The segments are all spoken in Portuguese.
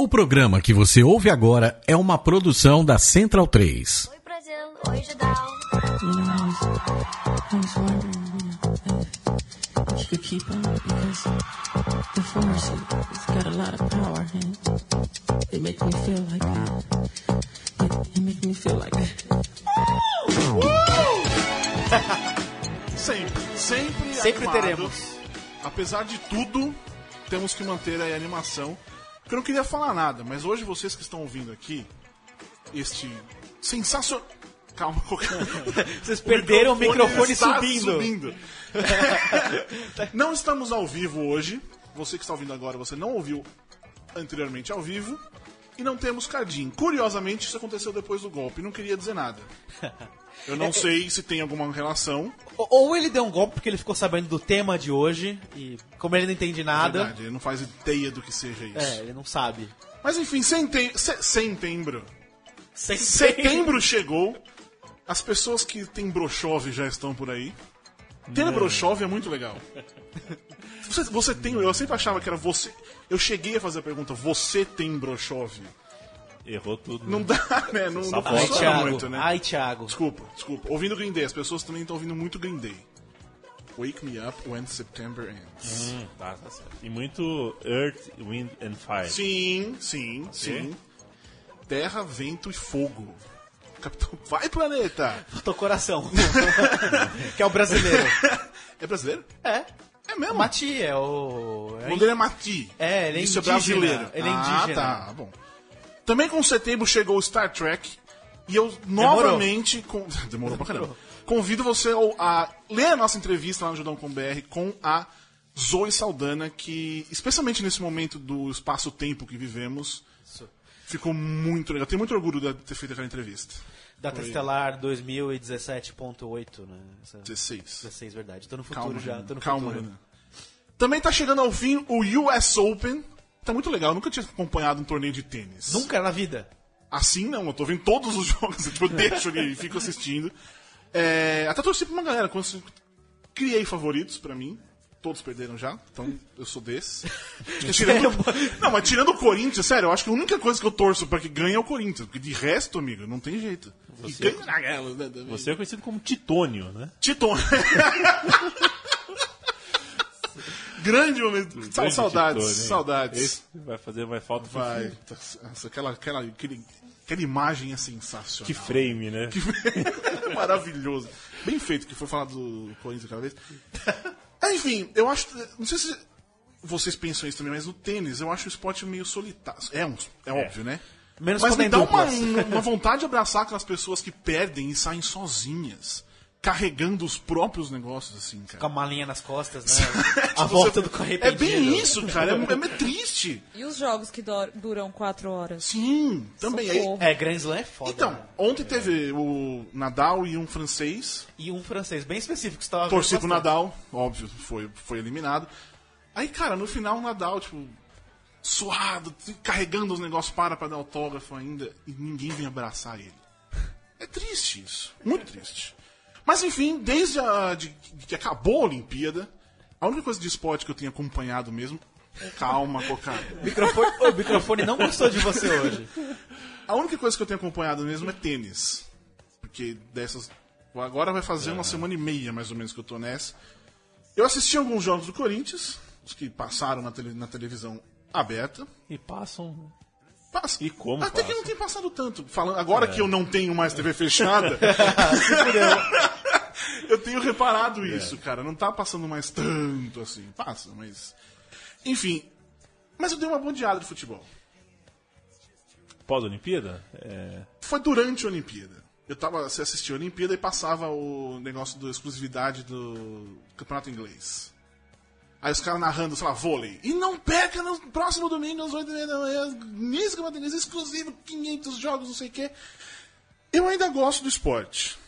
O programa que você ouve agora é uma produção da Central 3. Oi Brasil, oi Sempre, sempre, Sempre teremos. Apesar de tudo, temos que manter aí a animação. Porque eu não queria falar nada, mas hoje vocês que estão ouvindo aqui, este sensacional. Calma, Vocês perderam o microfone está subindo. subindo. não estamos ao vivo hoje. Você que está ouvindo agora, você não ouviu anteriormente ao vivo. E não temos Cardim. Curiosamente, isso aconteceu depois do golpe. Não queria dizer nada. Eu É, não sei se tem alguma relação. Ou- ele deu um golpe porque ele ficou sabendo do tema de hoje e como ele não entende nada, Verdade, ele não faz ideia do que seja isso. é, ele não sabe. Mas enfim, sete- se- setembro. Sem- Setembro chegou. As pessoas que têm brochove já estão por aí. Ter brochove é muito legal. Você, você tem. Eu sempre achava que era você. Eu cheguei a fazer a pergunta: você tem brochove? Errou tudo. Não dá, né? Não, não Ai, Thiago. muito, né? Ai, Thiago. Desculpa, desculpa. Ouvindo Green Day, as pessoas também estão ouvindo muito Green Day. Wake me up when September ends. Hum, tá, tá certo. E muito Earth, Wind and Fire. Sim, sim, sim. Terra, vento e fogo. Capitão, vai planeta! Faltou coração. que é o brasileiro. É brasileiro? É. É mesmo? Mati é o. O nome dele é Mati. É, ele é Isso indígena. é brasileiro. Ele é Ah, indígena. tá, bom. Também com setembro chegou o Star Trek. E eu novamente. con- Demorou pra caramba. Convido você a ler a nossa entrevista lá no Judão com BR com a Zoe Saldana, que, especialmente nesse momento do espaço-tempo que vivemos, ficou muito legal. Tenho muito orgulho de ter feito aquela entrevista. Data Estelar 2017.8, né? Essa- 16. 16, verdade. Tô no futuro Calma, já. Tô no Calma, futuro. Também tá chegando ao fim o US Open. Tá muito legal. Eu nunca tinha acompanhado um torneio de tênis. Nunca na vida. Assim não, eu tô vendo todos os jogos, tipo, eu deixo ali e fico assistindo. É, até torci pra uma galera, quando criei favoritos pra mim. Todos perderam já, então eu sou desse. Tirando- não, mas tirando o Corinthians, sério, eu acho que a única coisa que eu torço pra que ganhe é o Corinthians. Porque de resto, amigo, não tem jeito. Você- ganha né? Você é conhecido como Titônio, né? Titon. Grande momento. Grande saudades, hein? saudades. Esse vai fazer mais falta que- Vai. Nossa, aquela, aquela, aquele, aquela imagem é sensacional. que frame, né? Maravilhoso. Bem feito que foi falado do Corinthians aquela vez. Ah, Enfim, eu acho. Não sei se vocês pensam isso também, mas no tênis eu acho o esporte meio solitário. É, um, é óbvio, né? Menos mas me é dá uma, uma vontade de abraçar aquelas pessoas que perdem e saem sozinhas. Carregando os próprios negócios, assim, cara. Com a malinha nas costas, né? a Tipo, volta você- do correio É bem isso, cara. É, é meio triste. E os jogos que duram quatro horas? Sim, também. Aí, Socorro. É, Grand Slam é foda. então, né? ontem teve o Nadal e um francês. E um francês bem específico que você tava Torci pro. Nadal, óbvio, foi, foi eliminado. Aí, cara, no final o Nadal, tipo, suado, carregando os negócios para pra dar autógrafo ainda, e ninguém vem abraçar ele. É triste isso, muito triste. Mas enfim, desde a, de, de que acabou a Olimpíada, a única coisa de esporte que eu tenho acompanhado mesmo. Calma, cocada. O microfone, o microfone não gostou de você hoje. A única coisa que eu tenho acompanhado mesmo é tênis. Porque dessas. Agora vai fazer uma semana e meia, mais ou menos, que eu tô nessa. Eu assisti alguns jogos do Corinthians, os que passaram na, tele- na televisão aberta. E passam. Passa. E como Até que passa? não tem passado tanto. Falando, agora que eu não tenho mais TV fechada. eu tenho reparado isso, cara. Não tá passando mais tanto assim. Passa, mas. Enfim. Mas eu dei uma bondeada de futebol. Pós-Olimpíada? É. Foi durante a Olimpíada. Eu tava, assistia a Olimpíada e passava o negócio da exclusividade do campeonato inglês. Aí os caras narrando, sei lá, vôlei. E não perca no próximo domingo, às 8 da manhã, nesse campeonato inglês exclusivo, 500 jogos, não sei o quê. Eu ainda gosto do esporte.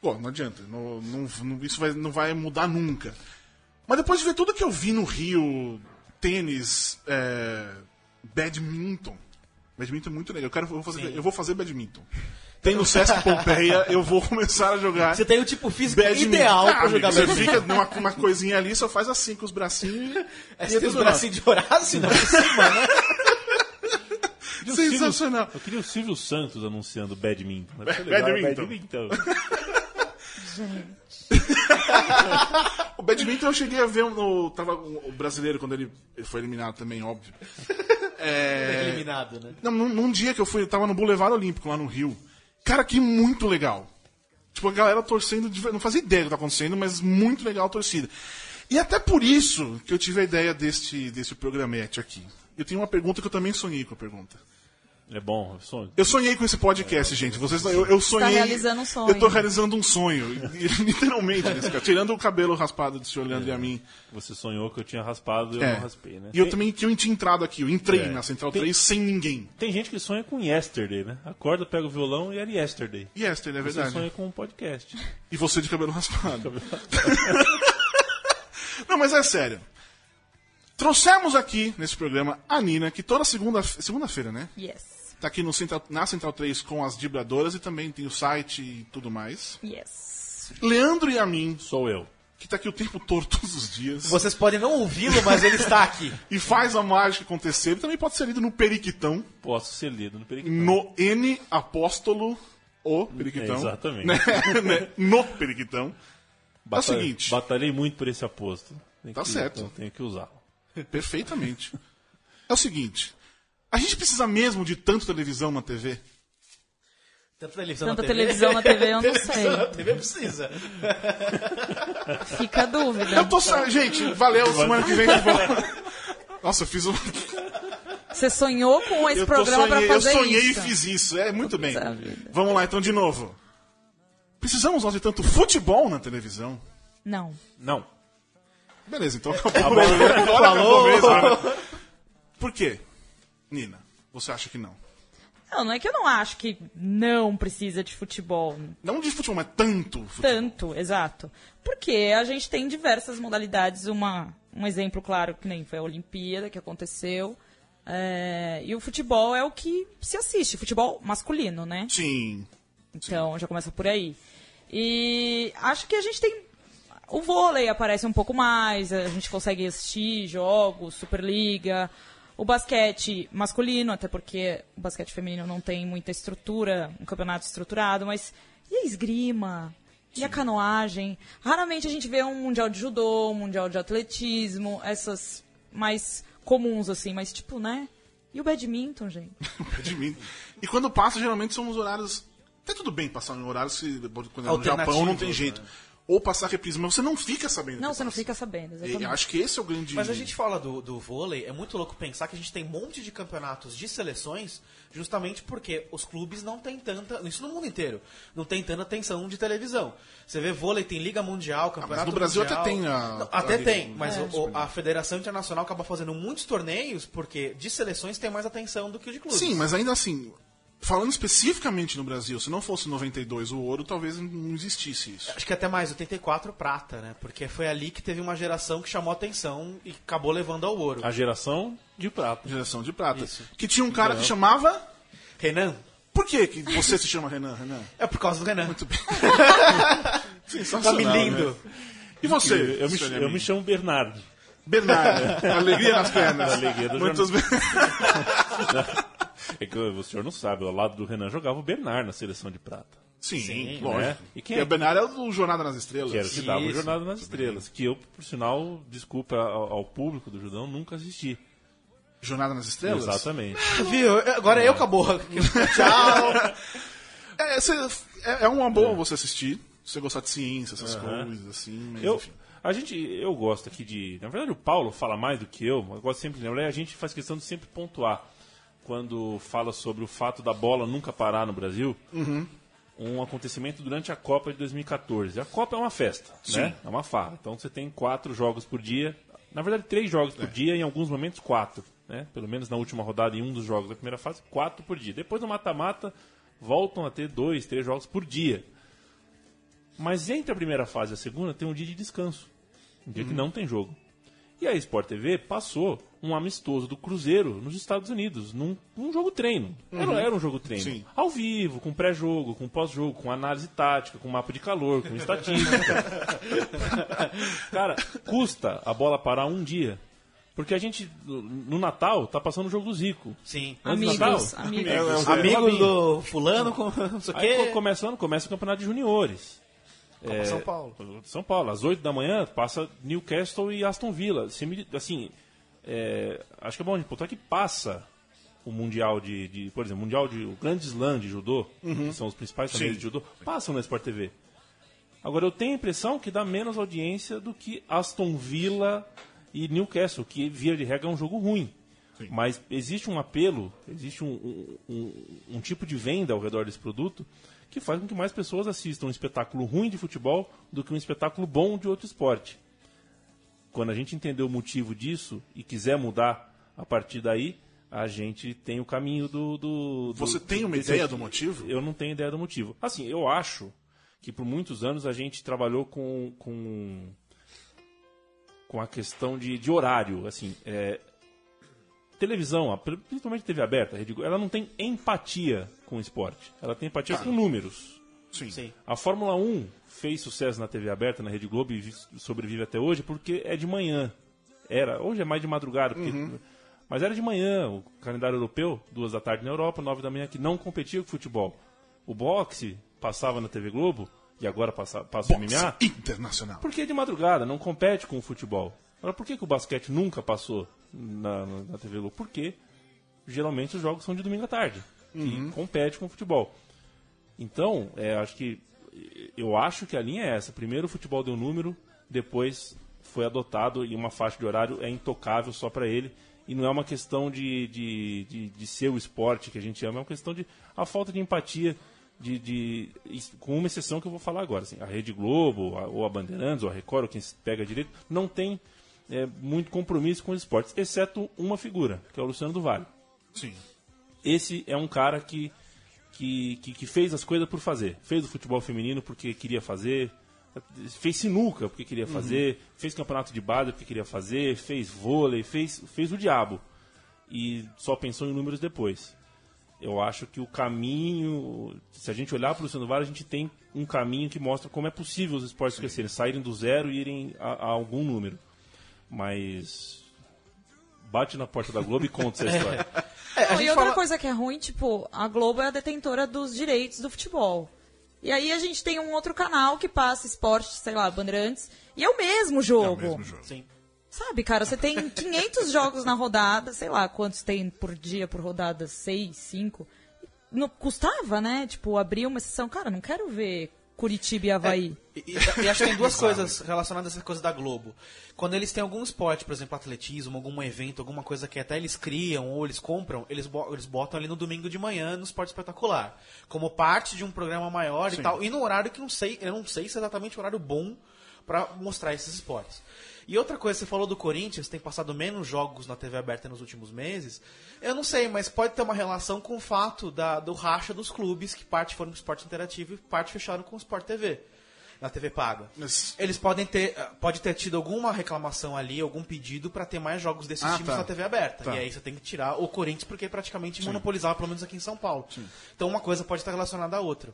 Pô, não adianta. não- não- não- isso vai, não vai mudar nunca. Mas depois de ver tudo que eu vi no Rio, tênis, é, badminton. Badminton é muito legal. Eu, quero, eu, vou fazer, eu vou fazer badminton. Tem no Sesc Pompeia, eu vou começar a jogar. Você tem o tipo físico badminton. ideal Ah, pra jogar amigo, Você fica numa uma coisinha ali, só faz assim com os bracinhos. É, você tem os bracinhos de Horácio não por cima, né? queria o Silvio- Sensacional. eu queria o Silvio Santos anunciando badminton. Mas legal, badminton. badminton. O badminton eu cheguei a ver no. Tava o o brasileiro quando ele foi eliminado também, óbvio. É, Eliminado, né? Não, num, num dia que eu fui, eu tava no Boulevard Olímpico, lá no Rio. Cara, que muito legal. Tipo, a galera torcendo, de, não fazia ideia do que tá acontecendo, mas muito legal a torcida. E até por isso que eu tive a ideia deste, deste programete aqui. Eu tenho uma pergunta que eu também sonhei com a pergunta. É bom, é sonho. Eu sonhei com esse podcast, gente. Vocês, eu, eu sonhei. realizando um sonho. Eu tô realizando um sonho. Literalmente, nesse cara. Tirando o cabelo raspado do senhor Leandro e a mim. Você sonhou que eu tinha raspado e eu É. não raspei, né? E eu Tem- também que eu tinha entrado aqui. Eu entrei É. na Central Tem- 3 sem ninguém. Tem gente que sonha com yesterday, né? Acorda, pega o violão e era yesterday. E esta é Você verdade. sonha com um podcast. E você de cabelo raspado. Não, mas é sério. Trouxemos aqui nesse programa a Nina, que toda segunda- segunda-feira, né? Yes. Tá aqui no Central- na Central 3 com as vibradoras e também tem o site e tudo mais. Yes. Leandro e a mim, Sou eu. que tá aqui o tempo todo, todos os dias. Vocês podem não ouvi-lo, mas ele está aqui. E faz a mágica acontecer. Ele também pode ser lido no Periquitão, Posso ser lido no periquitão. no N apóstolo o Periquitão. É, exatamente. Né? Né? No Periquitão. Bata- É o seguinte. Batalhei muito por esse aposto. Tem Tá que- certo. Então tenho que usá-lo. Perfeitamente. É o seguinte. A gente precisa mesmo de tanto televisão na TV? Tanta televisão Tanta na TV. televisão na TV, eu não Televisão sei. na TV precisa. Fica a dúvida. Eu tô sa... Gente, valeu, semana que vem de volta. Nossa, eu fiz um. Você sonhou com esse Eu, programa sonhei, pra eu fazer sonhei isso? e fiz isso. É muito bem. Vamos lá, então, de novo. Precisamos nós de tanto futebol na televisão? Não. Não. Beleza, então acabou. Agora acabou mesmo. né? Por quê? Nina, você acha que não? Não, não é que eu não acho que não precisa de futebol. Não de futebol, mas tanto futebol. Tanto, exato. Porque a gente tem diversas modalidades. Uma, um exemplo claro que nem foi a Olimpíada que aconteceu. É, e o futebol é o que se assiste, futebol masculino, né? Sim. Então já começa por aí. E acho que a gente tem. O vôlei aparece um pouco mais, a gente consegue assistir jogos, Superliga. O basquete masculino, até porque o basquete feminino não tem muita estrutura, um campeonato estruturado, mas. E a esgrima? E a canoagem? Raramente a gente vê um mundial de judô, um mundial de atletismo, essas mais comuns, assim, mas tipo, né? E o badminton, gente? de mim. E quando passa, geralmente são os horários. Até tudo bem passar em horários que quando é no Japão não tem jeito. né? Ou passar reprise, mas você não fica sabendo. Não, que você não passa. fica sabendo, E exatamente. acho que esse é o grande. Mas a gente fala do, do vôlei, é muito louco pensar que a gente tem um monte de campeonatos de seleções, justamente porque os clubes não têm tanta. Isso no mundo inteiro. Não tem tanta atenção de televisão. Você vê vôlei, tem Liga Mundial, Campeonato no Brasil Mundial. até tem a- Não, a até Liga tem, mas É, o- o- a Federação Internacional acaba fazendo muitos torneios porque de seleções tem mais atenção do que o de clubes. Sim, mas ainda assim, falando especificamente no Brasil, se não fosse 92 o ouro, talvez não existisse isso. Acho que até mais, 84 prata, né? Porque foi ali que teve uma geração que chamou atenção e acabou levando ao ouro. A geração de prata. Geração de prata. Isso. Que tinha um cara que chamava. Renan? Por que, que você se chama Renan, Renan? É por causa do Renan. Muito bem. Tá me lindo. né? E você? Eu me, eu me chamo Bernardo. Bernardo. Alegria nas pernas. Alegria do Muitos bem. É que o senhor não sabe, ao lado do Renan jogava o Bernard na seleção de prata. Sim, né? lógico. E E quem é? o Bernardo é o do Jornada nas Estrelas. Que era o que dava o. Jornada nas Estrelas. Que eu, por sinal, desculpa ao, ao público do Judão, nunca assisti. Jornada nas Estrelas? Exatamente. Viu? Agora eu acabou. Tchau. É, cê- é, é uma boa você assistir. Se você gostar de ciência, essas coisas, assim. Mas, Eu, enfim. a gente, eu gosto aqui de. Na verdade, o Paulo fala mais do que eu, mas eu gosto sempre de lembrar. e A gente faz questão de sempre pontuar. Quando fala sobre o fato da bola nunca parar no Brasil, um acontecimento durante a Copa de 2014. A Copa é uma festa, né? É uma farra. Então você tem quatro jogos por dia. Na verdade, três jogos por dia, em alguns momentos, quatro. Né? Pelo menos na última rodada, em um dos jogos da primeira fase, quatro por dia. Depois no mata-mata, voltam a ter dois, três jogos por dia. Mas entre a primeira fase e a segunda tem um dia de descanso. Um dia que não tem jogo. E a Sport TV passou um amistoso do Cruzeiro nos Estados Unidos, num, num jogo treino. Era, era um jogo treino. Sim. Ao vivo, com pré-jogo, com pós-jogo, com análise tática, com mapa de calor, com estatística. Cara, custa a bola parar um dia. Porque a gente, no Natal, tá passando o jogo do Zico. Sim. Antes do Amigos, Natal, amigos. é, é Amigos do fulano, com não sei o Aí quê. co- começa o ano, começa o campeonato de juniores. Copa São Paulo. São Paulo, às 8 da manhã, passa Newcastle e Aston Villa. Assim, é, acho que é bom de pontuar que passa o Mundial de, de- por exemplo, Mundial de. O Grande Slam de judô, que são os principais torneios Sim. de judô, passam na Sport TV. Agora, eu tenho a impressão que dá menos audiência do que Aston Villa e Newcastle, que via de regra é um jogo ruim. Mas existe um apelo, existe um, um- um- um tipo de venda ao redor desse produto que faz com que mais pessoas assistam um espetáculo ruim de futebol do que um espetáculo bom de outro esporte. Quando a gente entender o motivo disso e quiser mudar a partir daí, a gente tem o caminho do. do- do- Você tem uma ideia do motivo? Eu não tenho ideia do motivo. Assim, eu acho que por muitos anos a gente trabalhou com. com com a questão de, de horário, assim, é, televisão, principalmente TV aberta, ela não tem empatia com o esporte, ela tem empatia com números. Sim. Sim. A Fórmula 1 fez sucesso na TV aberta, na Rede Globo, e vi- sobrevive até hoje porque é de manhã. Era, hoje é mais de madrugada, porque- mas era de manhã. O calendário europeu, duas da tarde na Europa, nove da manhã, que não competia com futebol. O boxe passava na TV Globo, e agora passa, passa o MMA, internacional. porque é de madrugada, não compete com o futebol. Agora, por que, que o basquete nunca passou na, na, na TV Globo? Porque geralmente os jogos são de domingo à tarde, que compete com o futebol. Então, é, acho que eu acho que a linha é essa. Primeiro o futebol deu número, depois foi adotado e uma faixa de horário é intocável só para ele. E não é uma questão de, de, de, de ser o esporte que a gente ama, é uma questão de a falta de empatia, de, de, com uma exceção que eu vou falar agora. Assim, a Rede Globo, a- ou a Bandeirantes, ou a Record, ou quem se pega direito, não tem é, muito compromisso com os esportes, exceto uma figura, que é o Luciano do Vale Sim. esse é um cara que, que, que, que fez as coisas por fazer. Fez o futebol feminino porque queria fazer, fez sinuca porque queria fazer, fez campeonato de base porque queria fazer, fez vôlei, fez, fez o diabo. E só pensou em números depois. Eu acho que o caminho, se a gente olhar para o Luciano Vale, a gente tem um caminho que mostra como é possível os esportes crescerem, saírem do zero e irem a, a algum número. Mas bate na porta da Globo e conta essa história. É, a Não, gente e outra fala- coisa que é ruim, tipo, a Globo é a detentora dos direitos do futebol. E aí a gente tem um outro canal que passa esporte, sei lá, Bandeirantes, e é o mesmo É o jogo. mesmo jogo. Sim. Sabe, cara, você tem 500 jogos na rodada, sei lá quantos tem por dia por rodada, 6, 5. Não custava, né? Tipo, abrir uma sessão, cara, não quero ver Curitiba e Havaí. E, e- e acho que tem duas coisas relacionadas a essa coisa da Globo. Quando eles têm algum esporte, por exemplo, atletismo, algum evento, alguma coisa que até eles criam ou eles compram, eles, bo- eles botam ali no domingo de manhã no Esporte Espetacular. Como parte de um programa maior e tal. E no horário que não sei, eu não sei se é exatamente o horário bom pra mostrar esses esportes. E outra coisa, você falou do Corinthians, tem passado menos jogos na TV aberta nos últimos meses. Eu não sei, mas pode ter uma relação com o fato da, do racha dos clubes, que parte foram pro esporte interativo e parte fecharam com o Sport TV, na TV paga. Mas- Eles podem ter, ah, pode ter tido alguma reclamação ali, algum pedido pra ter mais jogos desses Ah, times tá. na TV aberta. Tá. E aí você tem que tirar o Corinthians porque praticamente monopolizava, pelo menos aqui em São Paulo. Então uma coisa pode estar relacionada à outra.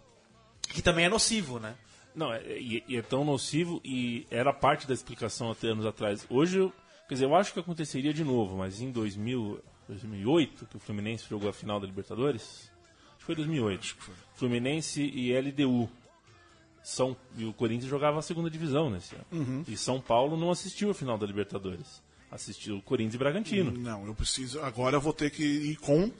Que também é nocivo, né? Não, é, e, e é tão nocivo e era parte da explicação até anos atrás. Hoje, eu, quer dizer, eu acho que aconteceria de novo, mas em 2000, 2008, que o Fluminense jogou a final da Libertadores, acho que foi 2008, Fluminense e LDU. São, e o Corinthians jogava a segunda divisão nesse ano. E São Paulo não assistiu a final da Libertadores. Assistiu o Corinthians e Bragantino. Não, eu preciso. Agora eu vou ter que ir com.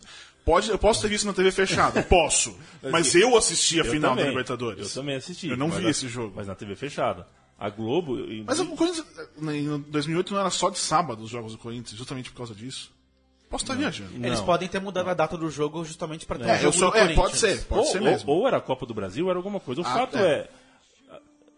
Pode, eu posso ter visto na TV fechada? Posso. Mas eu assisti a Eu final também, da Libertadores. Eu também assisti. Eu não vi na- esse jogo. Mas na TV fechada. A Globo. e- Mas o Corinthians, em 2008 não era só de sábado os jogos do Corinthians, justamente por causa disso. Posso estar viajando. Eles Não. podem ter mudado a data do jogo justamente para ter É, um eu jogo sou- do é, Corinthians. pode ser. Pode ou, ser ou- mesmo. ou era a Copa do Brasil, ou era alguma coisa. O Ah, fato é. é.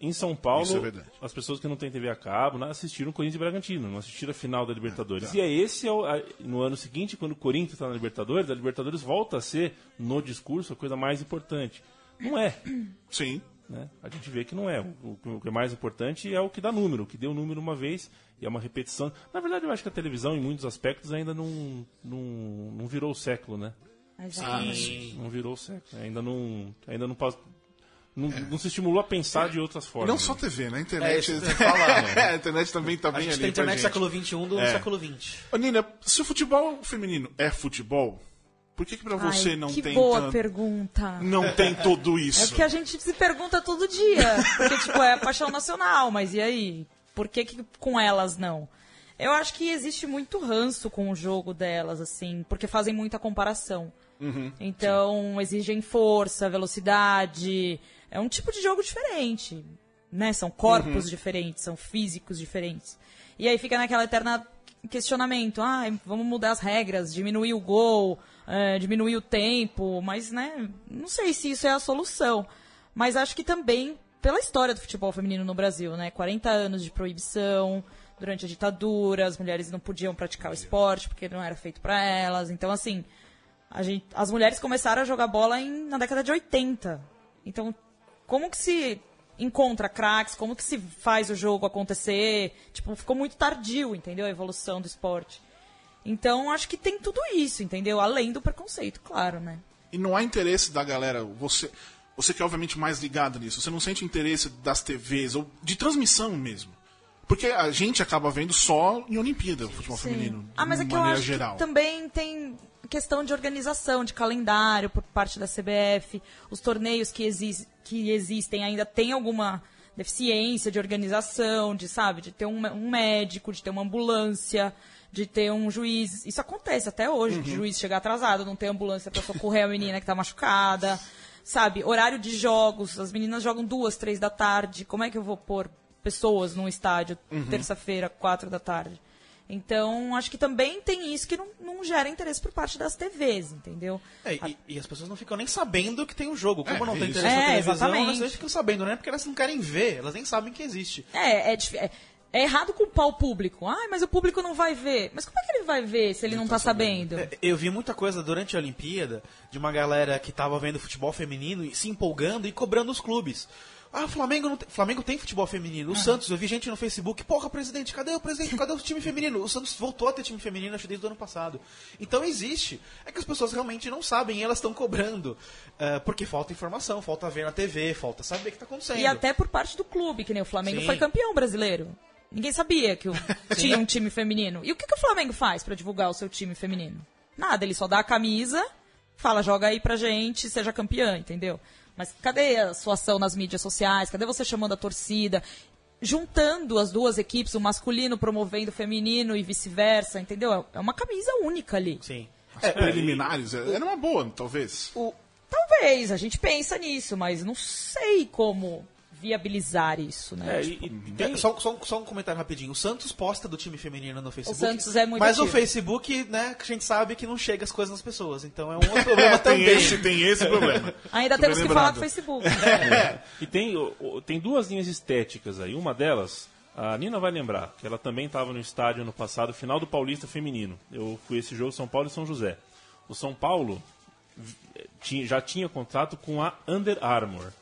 Em São Paulo, é as pessoas que não têm TV a cabo não assistiram Corinthians e Bragantino, não assistiram a final da Libertadores. tá. E é esse, é o- a- no ano seguinte, quando o Corinthians está na Libertadores, a Libertadores volta a ser, no discurso, a coisa mais importante. Não é. Sim. né? A gente vê que não é. O, o que é mais importante é o que dá número, o que deu número uma vez e é uma repetição. Na verdade, eu acho que a televisão, em muitos aspectos, ainda não, não, não virou o século, né? Exatamente. Não virou o século. Ainda não, ainda não passou. Não, não se estimulou a pensar de outras E formas. não só TV, né? A internet. É que né? a internet também tá A bem gente ali. tem internet gente. século XXI do É. século XX. Ô, Nina, se o futebol feminino é futebol, por que, que pra você Ai, não que tem boa tanto- pergunta. não tem tudo É isso? porque a gente se pergunta todo dia. Porque, tipo, é a paixão nacional, mas e aí? Por que, que com elas não? Eu acho que existe muito ranço com o jogo delas, assim, porque fazem muita comparação. então, exigem força, velocidade. É um tipo de jogo diferente. Né? São corpos diferentes, são físicos diferentes. E aí fica naquela eterna questionamento. Ah, vamos mudar as regras, diminuir o gol, eh, diminuir o tempo. Mas, né, não sei se isso é a solução. Mas acho que também pela história do futebol feminino no Brasil, né? 40 anos de proibição durante a ditadura, as mulheres não podiam praticar o esporte porque não era feito para elas. Então, assim, a gente, as mulheres começaram a jogar bola em- na década de 80. Então, como que se encontra craques, como que se faz o jogo acontecer? Tipo, ficou muito tardio, entendeu? A evolução do esporte. Então, acho que tem tudo isso, entendeu? Além do preconceito, claro, né? E não há interesse da galera, você, você que é obviamente mais ligado nisso, você não sente interesse das TVs ou de transmissão mesmo. Porque a gente acaba vendo só em Olimpíada o futebol feminino, Ah, mas de é que eu maneira acho geral. que também tem questão de organização, de calendário por parte da CBF. Os torneios que, exis- que existem ainda têm alguma deficiência de organização, de, sabe, de ter um, um médico, de ter uma ambulância, de ter um juiz. Isso acontece até hoje, Uhum. de juiz chegar atrasado, não ter ambulância para socorrer a menina que tá machucada. Sabe, horário de jogos, as meninas jogam duas, três da tarde. Como é que eu vou pôr pessoas num estádio Uhum. terça-feira, quatro da tarde? Então, acho que também tem isso que não, não gera interesse por parte das TVs, entendeu? É, e, e as pessoas não ficam nem sabendo que tem o jogo. Como É, não tem isso. interesse na É, televisão, exatamente. elas nem ficam sabendo, não é porque elas não querem ver, elas nem sabem que existe. É, é, é, é errado culpar o público. Ai, mas o público não vai ver. Mas como é que ele vai ver se ele não tá sabendo? É, Eu vi muita coisa durante a Olimpíada de uma galera que tava vendo futebol feminino e se empolgando e cobrando os clubes. Ah, o Flamengo, não tem, Flamengo tem futebol feminino. O Santos, eu vi gente no Facebook, porra, presidente, cadê o presidente? Cadê o time feminino? O Santos voltou a ter time feminino, acho, desde o ano passado. Então existe. É que as pessoas realmente não sabem e elas estão cobrando. É, porque falta informação, falta ver na TV, falta saber o que tá acontecendo. E até por parte do clube, que nem o Flamengo Sim. foi campeão brasileiro. Ninguém sabia que o- tinha um time feminino. E o que, que o Flamengo faz pra divulgar o seu time feminino? Nada, ele só dá a camisa, fala, joga aí pra gente, seja campeã, entendeu? Mas cadê a sua ação nas mídias sociais? Cadê você chamando a torcida? Juntando as duas equipes, o masculino promovendo o feminino e vice-versa, entendeu? É uma camisa única ali. Sim. As preliminares, é, era uma boa, talvez. O- Talvez, a gente pensa nisso, mas não sei como viabilizar isso, né? É, e, e tem, É, Só, só, só um comentário rapidinho. O Santos posta do time feminino no Facebook. Santos é muito Mas o ativo. Facebook, né, que a gente sabe que não chega as coisas nas pessoas. Então é um outro problema Tem também. esse, tem esse problema. Ainda Super temos que falar do Facebook. né? E tem, o- o- tem duas linhas estéticas aí. Uma delas, a Nina vai lembrar, que ela também estava no estádio no passado, final do Paulista Feminino. Eu fui esse jogo São Paulo e São José. O São Paulo tinha- já tinha contrato com a Under Armour.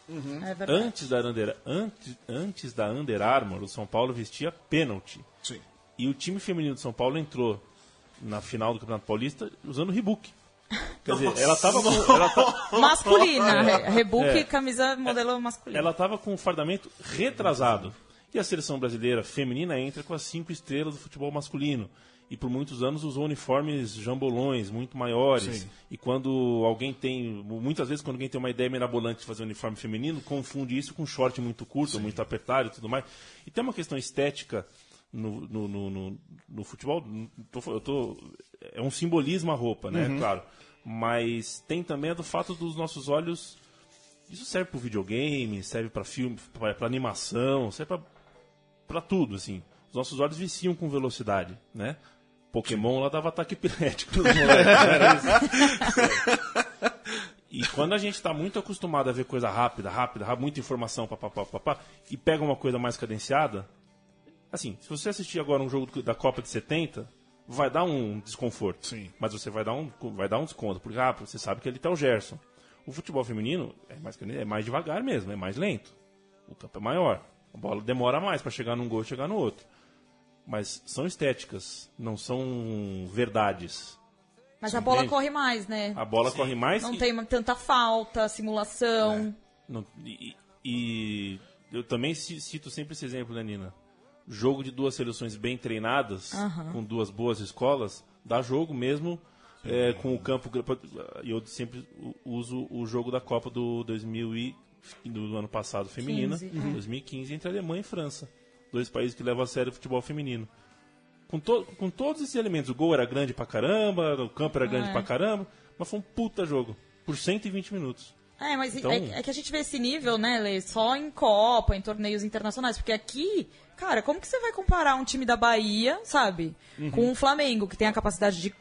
É verdade. Antes da, Under, antes, antes da Under Armour, o São Paulo vestia pênalti. Sim. E o time feminino de São Paulo entrou na final do Campeonato Paulista usando Reebok. Quer dizer, ela estava com, ela ta- Masculina. re- Rebook, É. camisa modelo masculino. ela tava com o fardamento retrasado. E a seleção brasileira feminina entra com as cinco estrelas do futebol masculino. E por muitos anos usou uniformes jambolões, muito maiores. Sim. E quando alguém tem. Muitas vezes, quando alguém tem uma ideia mirabolante de fazer um uniforme feminino, confunde isso com short muito curto, muito apertado e tudo mais. E tem uma questão estética no, no, no, no- no futebol. tô- eu tô- é um simbolismo a roupa, né? Claro. Mas tem também a do fato dos nossos olhos isso serve para videogame, serve para filme, para animação, serve pra tudo, assim. Os nossos olhos viciam com velocidade, né? Pokémon lá dava ataque epilético nos moleques. isso? E quando a gente está muito acostumado a ver coisa rápida, rápida, rápida, muita informação, papapá, papá, e pega uma coisa mais cadenciada, assim, se você assistir agora um jogo da Copa de 70, vai dar um desconforto. Sim. Mas você vai dar um, vai dar um desconto, porque ah, você sabe que ali está o Gerson. O futebol feminino é mais, é mais devagar mesmo, é mais lento. O campo é maior. A bola demora mais para chegar num gol e chegar no outro. Mas são estéticas, não são verdades. Mas a bola Entende? corre mais, né? A bola corre mais Não e- tem tanta falta, simulação. Não- e, e eu também ci- cito sempre esse exemplo, né, Nina? Jogo de duas seleções bem treinadas, com duas boas escolas, dá jogo mesmo é, com o campo. E eu sempre uso o jogo da Copa do 2000 e, do ano passado feminina, 15, é. 2015, entre Alemanha e França. Dois países que levam a sério o futebol feminino. Com, to- com todos esses elementos, o gol era grande pra caramba, o campo era grande É. pra caramba, mas foi um puta jogo, por 120 minutos. É, mas Então- é, é que a gente vê esse nível, né, Lê, só em Copa, em torneios internacionais. Porque aqui, cara, como que você vai comparar um time da Bahia, sabe, com um Flamengo, que tem a capacidade de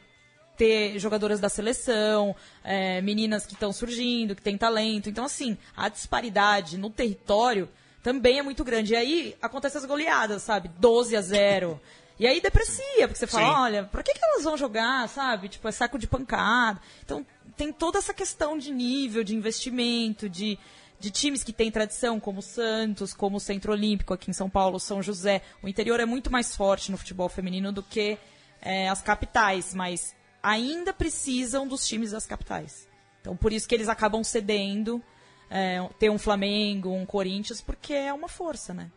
ter jogadoras da seleção, é, meninas que estão surgindo, que têm talento. Então, assim, a disparidade no território também é muito grande. E aí acontecem as goleadas, sabe? 12 a 0. E aí deprecia, porque você fala, Sim. olha, pra que, que elas vão jogar, sabe? Tipo, é saco de pancada. Então, tem toda essa questão de nível, de investimento, de, de times que têm tradição, como o Santos, como o Centro Olímpico aqui em São Paulo, São José. O interior é muito mais forte no futebol feminino do que é, as capitais, mas ainda precisam dos times das capitais. Então, por isso que eles acabam cedendo é, ter um Flamengo, um Corinthians, porque é uma força, né?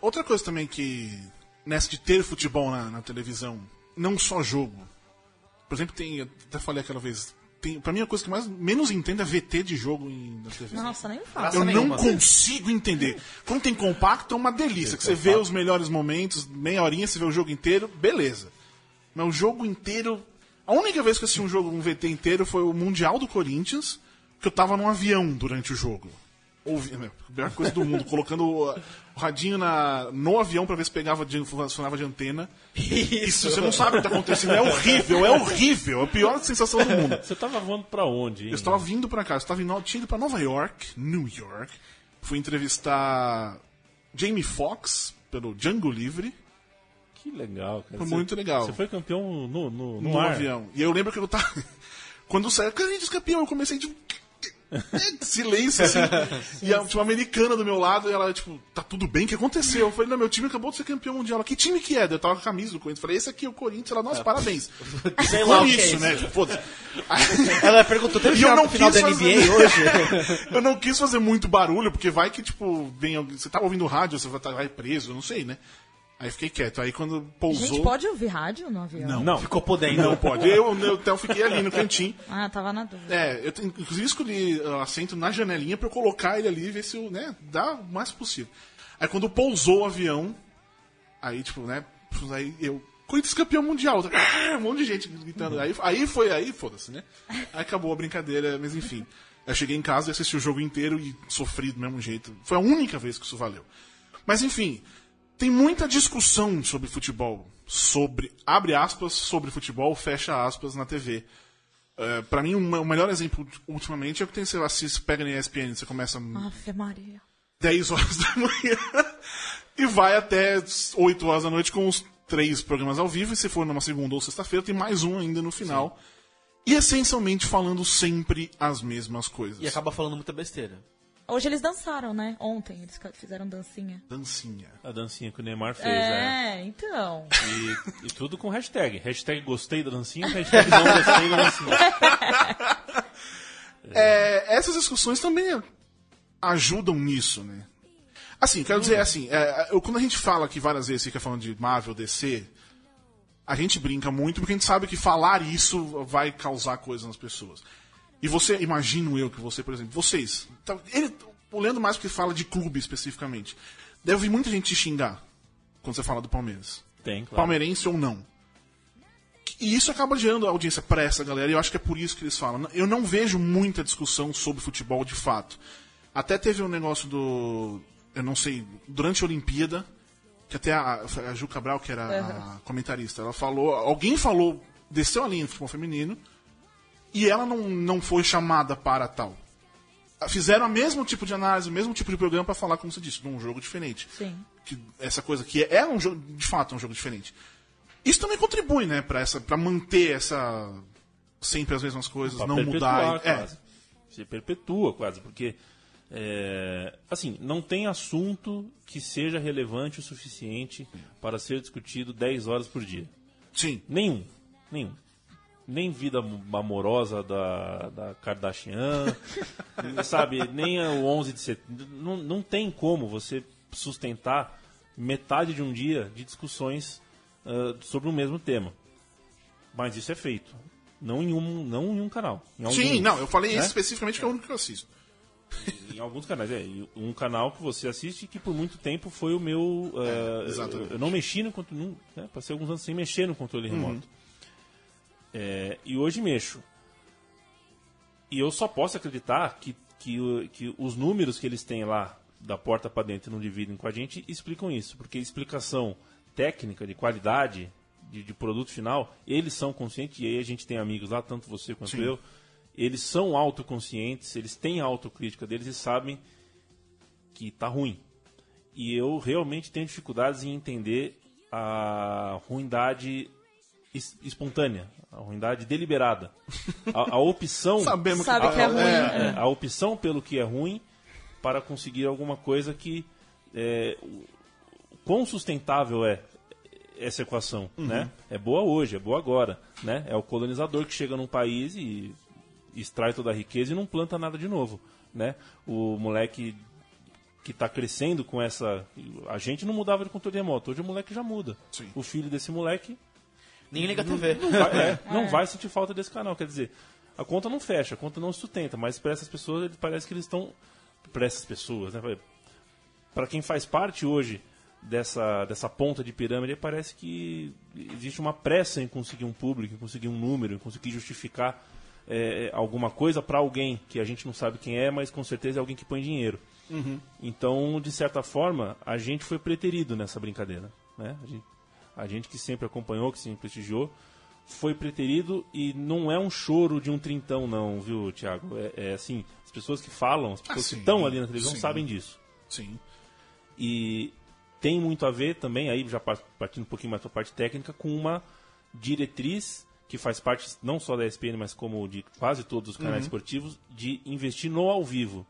Outra coisa também que. Nessa de ter futebol na, na televisão, não só jogo. Por exemplo, tem. eu Até falei aquela vez. Tem, pra mim, a coisa que mais menos entendo é VT de jogo em, na televisão. Nossa, nem fala. Graça Eu não nenhuma. consigo entender. Quando tem compacto, é uma delícia. Que você vê os melhores momentos, meia horinha, você vê o jogo inteiro, beleza. Mas o jogo inteiro. A única vez que eu assisti um jogo, um VT inteiro, foi o Mundial do Corinthians, que eu tava num avião durante o jogo. Ouvi, a melhor coisa do mundo, colocando o, radinho na, no avião pra ver se pegava de, funcionava de antena. Isso, você não sabe o que tá acontecendo. É horrível, é horrível. É a pior sensação do mundo. Você tava voando pra onde, hein? Eu estava vindo pra cá, eu estava indo, tinha ido pra Nova York, New York. Fui entrevistar Jamie Foxx pelo Django Livre Que legal, cara. Foi Você- muito legal. Você foi campeão no, no, no no avião. E eu lembro que eu tava. Quando saiu, Corinthians campeão, eu comecei tipo. Silêncio, assim. e a, tinha uma americana do meu lado e ela, tipo, tá tudo bem? O que aconteceu? Eu falei, não, meu time acabou de ser campeão mundial. Ela, que time que é? Eu tava com a camisa do Corinthians. Eu falei, esse aqui é o Corinthians. Ela, nossa, parabéns. Sei lá Por o que é isso, isso. né? Tipo, Ela perguntou, teve E eu não final quis da fazer- NBA hoje? eu não quis fazer muito barulho, porque vai que, tipo, vem alguém. Você tava ouvindo rádio, você vai, tá- vai preso, eu não sei, né? Aí fiquei quieto. Aí quando pousou. Gente, pode ouvir rádio no avião? Não. Não, Ficou podendo. Não pode. Eu, eu, então, fiquei ali no cantinho. Ah, tava na dúvida. É, eu inclusive escolhi uh, assento na janelinha pra eu colocar ele ali e ver se eu, né, dá o mais possível. Aí quando pousou o avião, aí, tipo, né, aí eu. Corinthians campeão mundial. Ah, Um monte de gente gritando. Aí, aí foi, aí foda-se, né? Aí acabou a brincadeira, mas enfim. Eu cheguei em casa e assisti o jogo inteiro e sofri do mesmo jeito. Foi a única vez que isso valeu. Mas enfim, tem muita discussão sobre futebol. Sobre, abre aspas, sobre futebol, fecha aspas na TV. É, pra mim, uma- o melhor exemplo ultimamente é o que tem, você assiste, pega na ESPN, você começa Ave Maria. 10 horas da manhã e vai até 8 horas da noite com os três programas ao vivo. E se for numa segunda ou sexta-feira, tem mais um ainda no final. E essencialmente falando sempre as mesmas coisas. E acaba falando muita besteira. Hoje eles dançaram, né? Ontem eles fizeram dancinha. Dancinha. a dancinha que o Neymar fez, é. É, então. E, e tudo com hashtag. Hashtag gostei da dancinha, hashtag não gostei da dancinha. É, essas discussões também ajudam nisso, né? Assim, quero dizer assim, é, eu- quando a gente fala aqui várias vezes, fica falando de Marvel, DC, a gente brinca muito porque a gente sabe que falar isso vai causar coisas nas pessoas. E você, imagino eu que você, por exemplo, vocês, tá- ele, o Leandro mais porque fala de clube especificamente, deve ouvir muita gente te xingar quando você fala do Palmeiras. Tem, claro. Palmeirense ou não. E isso acaba gerando audiência pra essa galera, e eu acho que é por isso que eles falam. Eu não vejo muita discussão sobre futebol de fato. Até teve um negócio do. Eu não sei, durante a Olimpíada, que até a, a Ju Cabral, que era a comentarista, ela falou. Alguém falou, desceu a linha do futebol feminino, e ela não, não foi chamada para tal. Fizeram o mesmo tipo de análise, o mesmo tipo de programa para falar, como você disse, num jogo diferente Sim. que essa coisa que é um jogo, de fato, é um jogo diferente. Isso também contribui, né, para essa, para manter essa sempre as mesmas coisas, Pra não mudar. É, quase. Se perpetua quase, porque é, assim, não tem assunto que seja relevante o suficiente para ser discutido 10 horas por dia. sim. Nenhum. Nenhum. Nem vida amorosa da, da Kardashian, sabe? Nem o 11 de setembro. Não, não tem como você sustentar metade de um dia de discussões uh, sobre o mesmo tema. Mas isso é feito. Não em um, não em um canal. Em Sim, não, eu falei né? especificamente que é o único que eu assisto. Em alguns canais, é. Um canal que você assiste que por muito tempo foi o meu. uh, exatamente. eu não mexi no controle. Né, passei alguns anos sem mexer no controle remoto. É, e hoje mexo. E eu só posso acreditar que, que, que os números que eles têm lá da porta para dentro e não dividem com a gente explicam isso. Porque explicação técnica, de qualidade, de, de produto final, eles são conscientes, e aí a gente tem amigos lá, tanto você quanto Sim. eu, eles são autoconscientes, eles têm a autocrítica deles e sabem que tá ruim. E eu realmente tenho dificuldades em entender a ruindade espontânea, a ruindade deliberada. A, a opção. Sabemos Sabe que é ruim. É, é, a opção pelo que é ruim para conseguir alguma coisa que. É, o- quão sustentável é essa equação, né? É boa hoje, é boa agora, né? É o colonizador que chega num país e extrai toda a riqueza e não planta nada de novo, né? O moleque que está crescendo com essa... A gente não mudava de controle remoto, hoje o moleque já muda. Sim. O filho desse moleque Nem liga a TV. vai, é, não vai sentir falta desse canal. Quer dizer, a conta não fecha, a conta não sustenta, mas para essas pessoas ele- parece que eles estão. Para essas pessoas, né? Para quem faz parte hoje dessa, dessa ponta de pirâmide, parece que existe uma pressa em conseguir um público, em conseguir um número, em conseguir justificar é, alguma coisa para alguém que a gente não sabe quem é, mas com certeza é alguém que põe dinheiro. Então, de certa forma, a gente foi preterido nessa brincadeira. Né? A, gente, a gente que sempre acompanhou, que sempre prestigiou, foi preterido e não é um choro de um trintão, não, viu, Tiago? É, é assim, as pessoas que falam, as pessoas que sim, estão ali na televisão sim. sabem disso. Sim. E tem muito a ver também, aí já par- partindo um pouquinho mais para a parte técnica, com uma diretriz que faz parte não só da ESPN, mas como de quase todos os canais esportivos, de investir no ao vivo.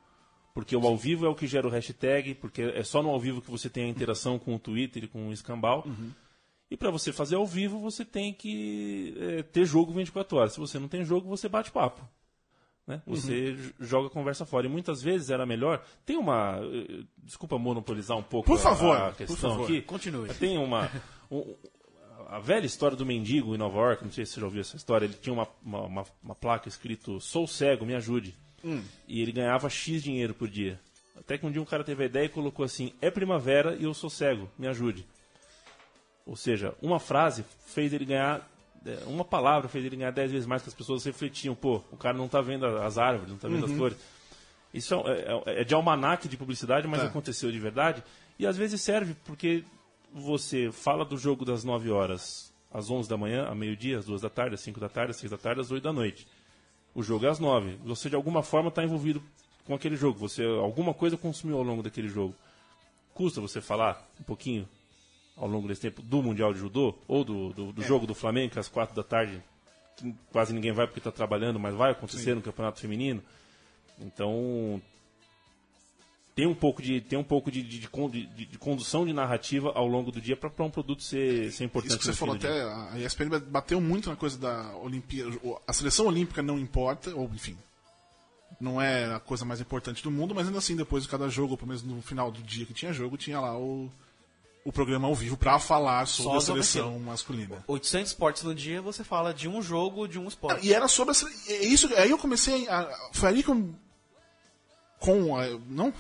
Porque o ao vivo é o que gera o hashtag, porque é só no ao vivo que você tem a interação com o Twitter e com o Escambau. E para você fazer ao vivo, você tem que é, ter jogo 24 horas. Se você não tem jogo, você bate papo. Né? Você j- joga a conversa fora. E muitas vezes era melhor. Tem uma. eh, Desculpa monopolizar um pouco Por a- favor, a, por questão favor. aqui. Continue. Tem uma. um- a velha história do mendigo em Nova York, não sei se você já ouviu essa história, ele tinha uma, uma, uma- uma placa escrito Sou cego, me ajude. E ele ganhava X dinheiro por dia. Até que um dia um cara teve a ideia e colocou assim: É primavera e eu sou cego, me ajude. Ou seja, uma frase fez ele ganhar. é, Uma palavra fez ele ganhar 10 vezes mais que as pessoas refletiam. Pô, o cara não tá vendo as árvores, não tá vendo as flores. Isso é, é- é de almanaque de publicidade, mas Tá. aconteceu de verdade. E às vezes serve porque você fala do jogo das 9 horas às 11 da manhã, a meio-dia, às 2 da tarde, às 5 da tarde, às 6 da tarde, às 8 da noite. O jogo é às 9. Você de alguma forma está envolvido com aquele jogo. Você alguma coisa consumiu ao longo daquele jogo. Custa você falar um pouquinho ao longo desse tempo do Mundial de Judô ou do, do, do jogo do Flamengo, que às 4 da tarde quase ninguém vai porque está trabalhando, mas vai acontecer no Campeonato Feminino. Então tem um pouco de tem um pouco de, de, de de- condução de narrativa ao longo do dia para um produto ser, ser importante. Isso que você falou até, a ESPN bateu muito na coisa da Olimpíada. A seleção olímpica não importa, ou enfim, não é a coisa mais importante do mundo, mas ainda assim, depois de cada jogo, ou pelo menos no final do dia que tinha jogo, tinha lá o, o programa ao vivo pra falar sobre a seleção aquilo. masculina. 800 esportes no dia, você fala de um jogo, de um esporte. E era sobre a é isso Aí eu comecei a. Foi ali que eu. Com a, Não.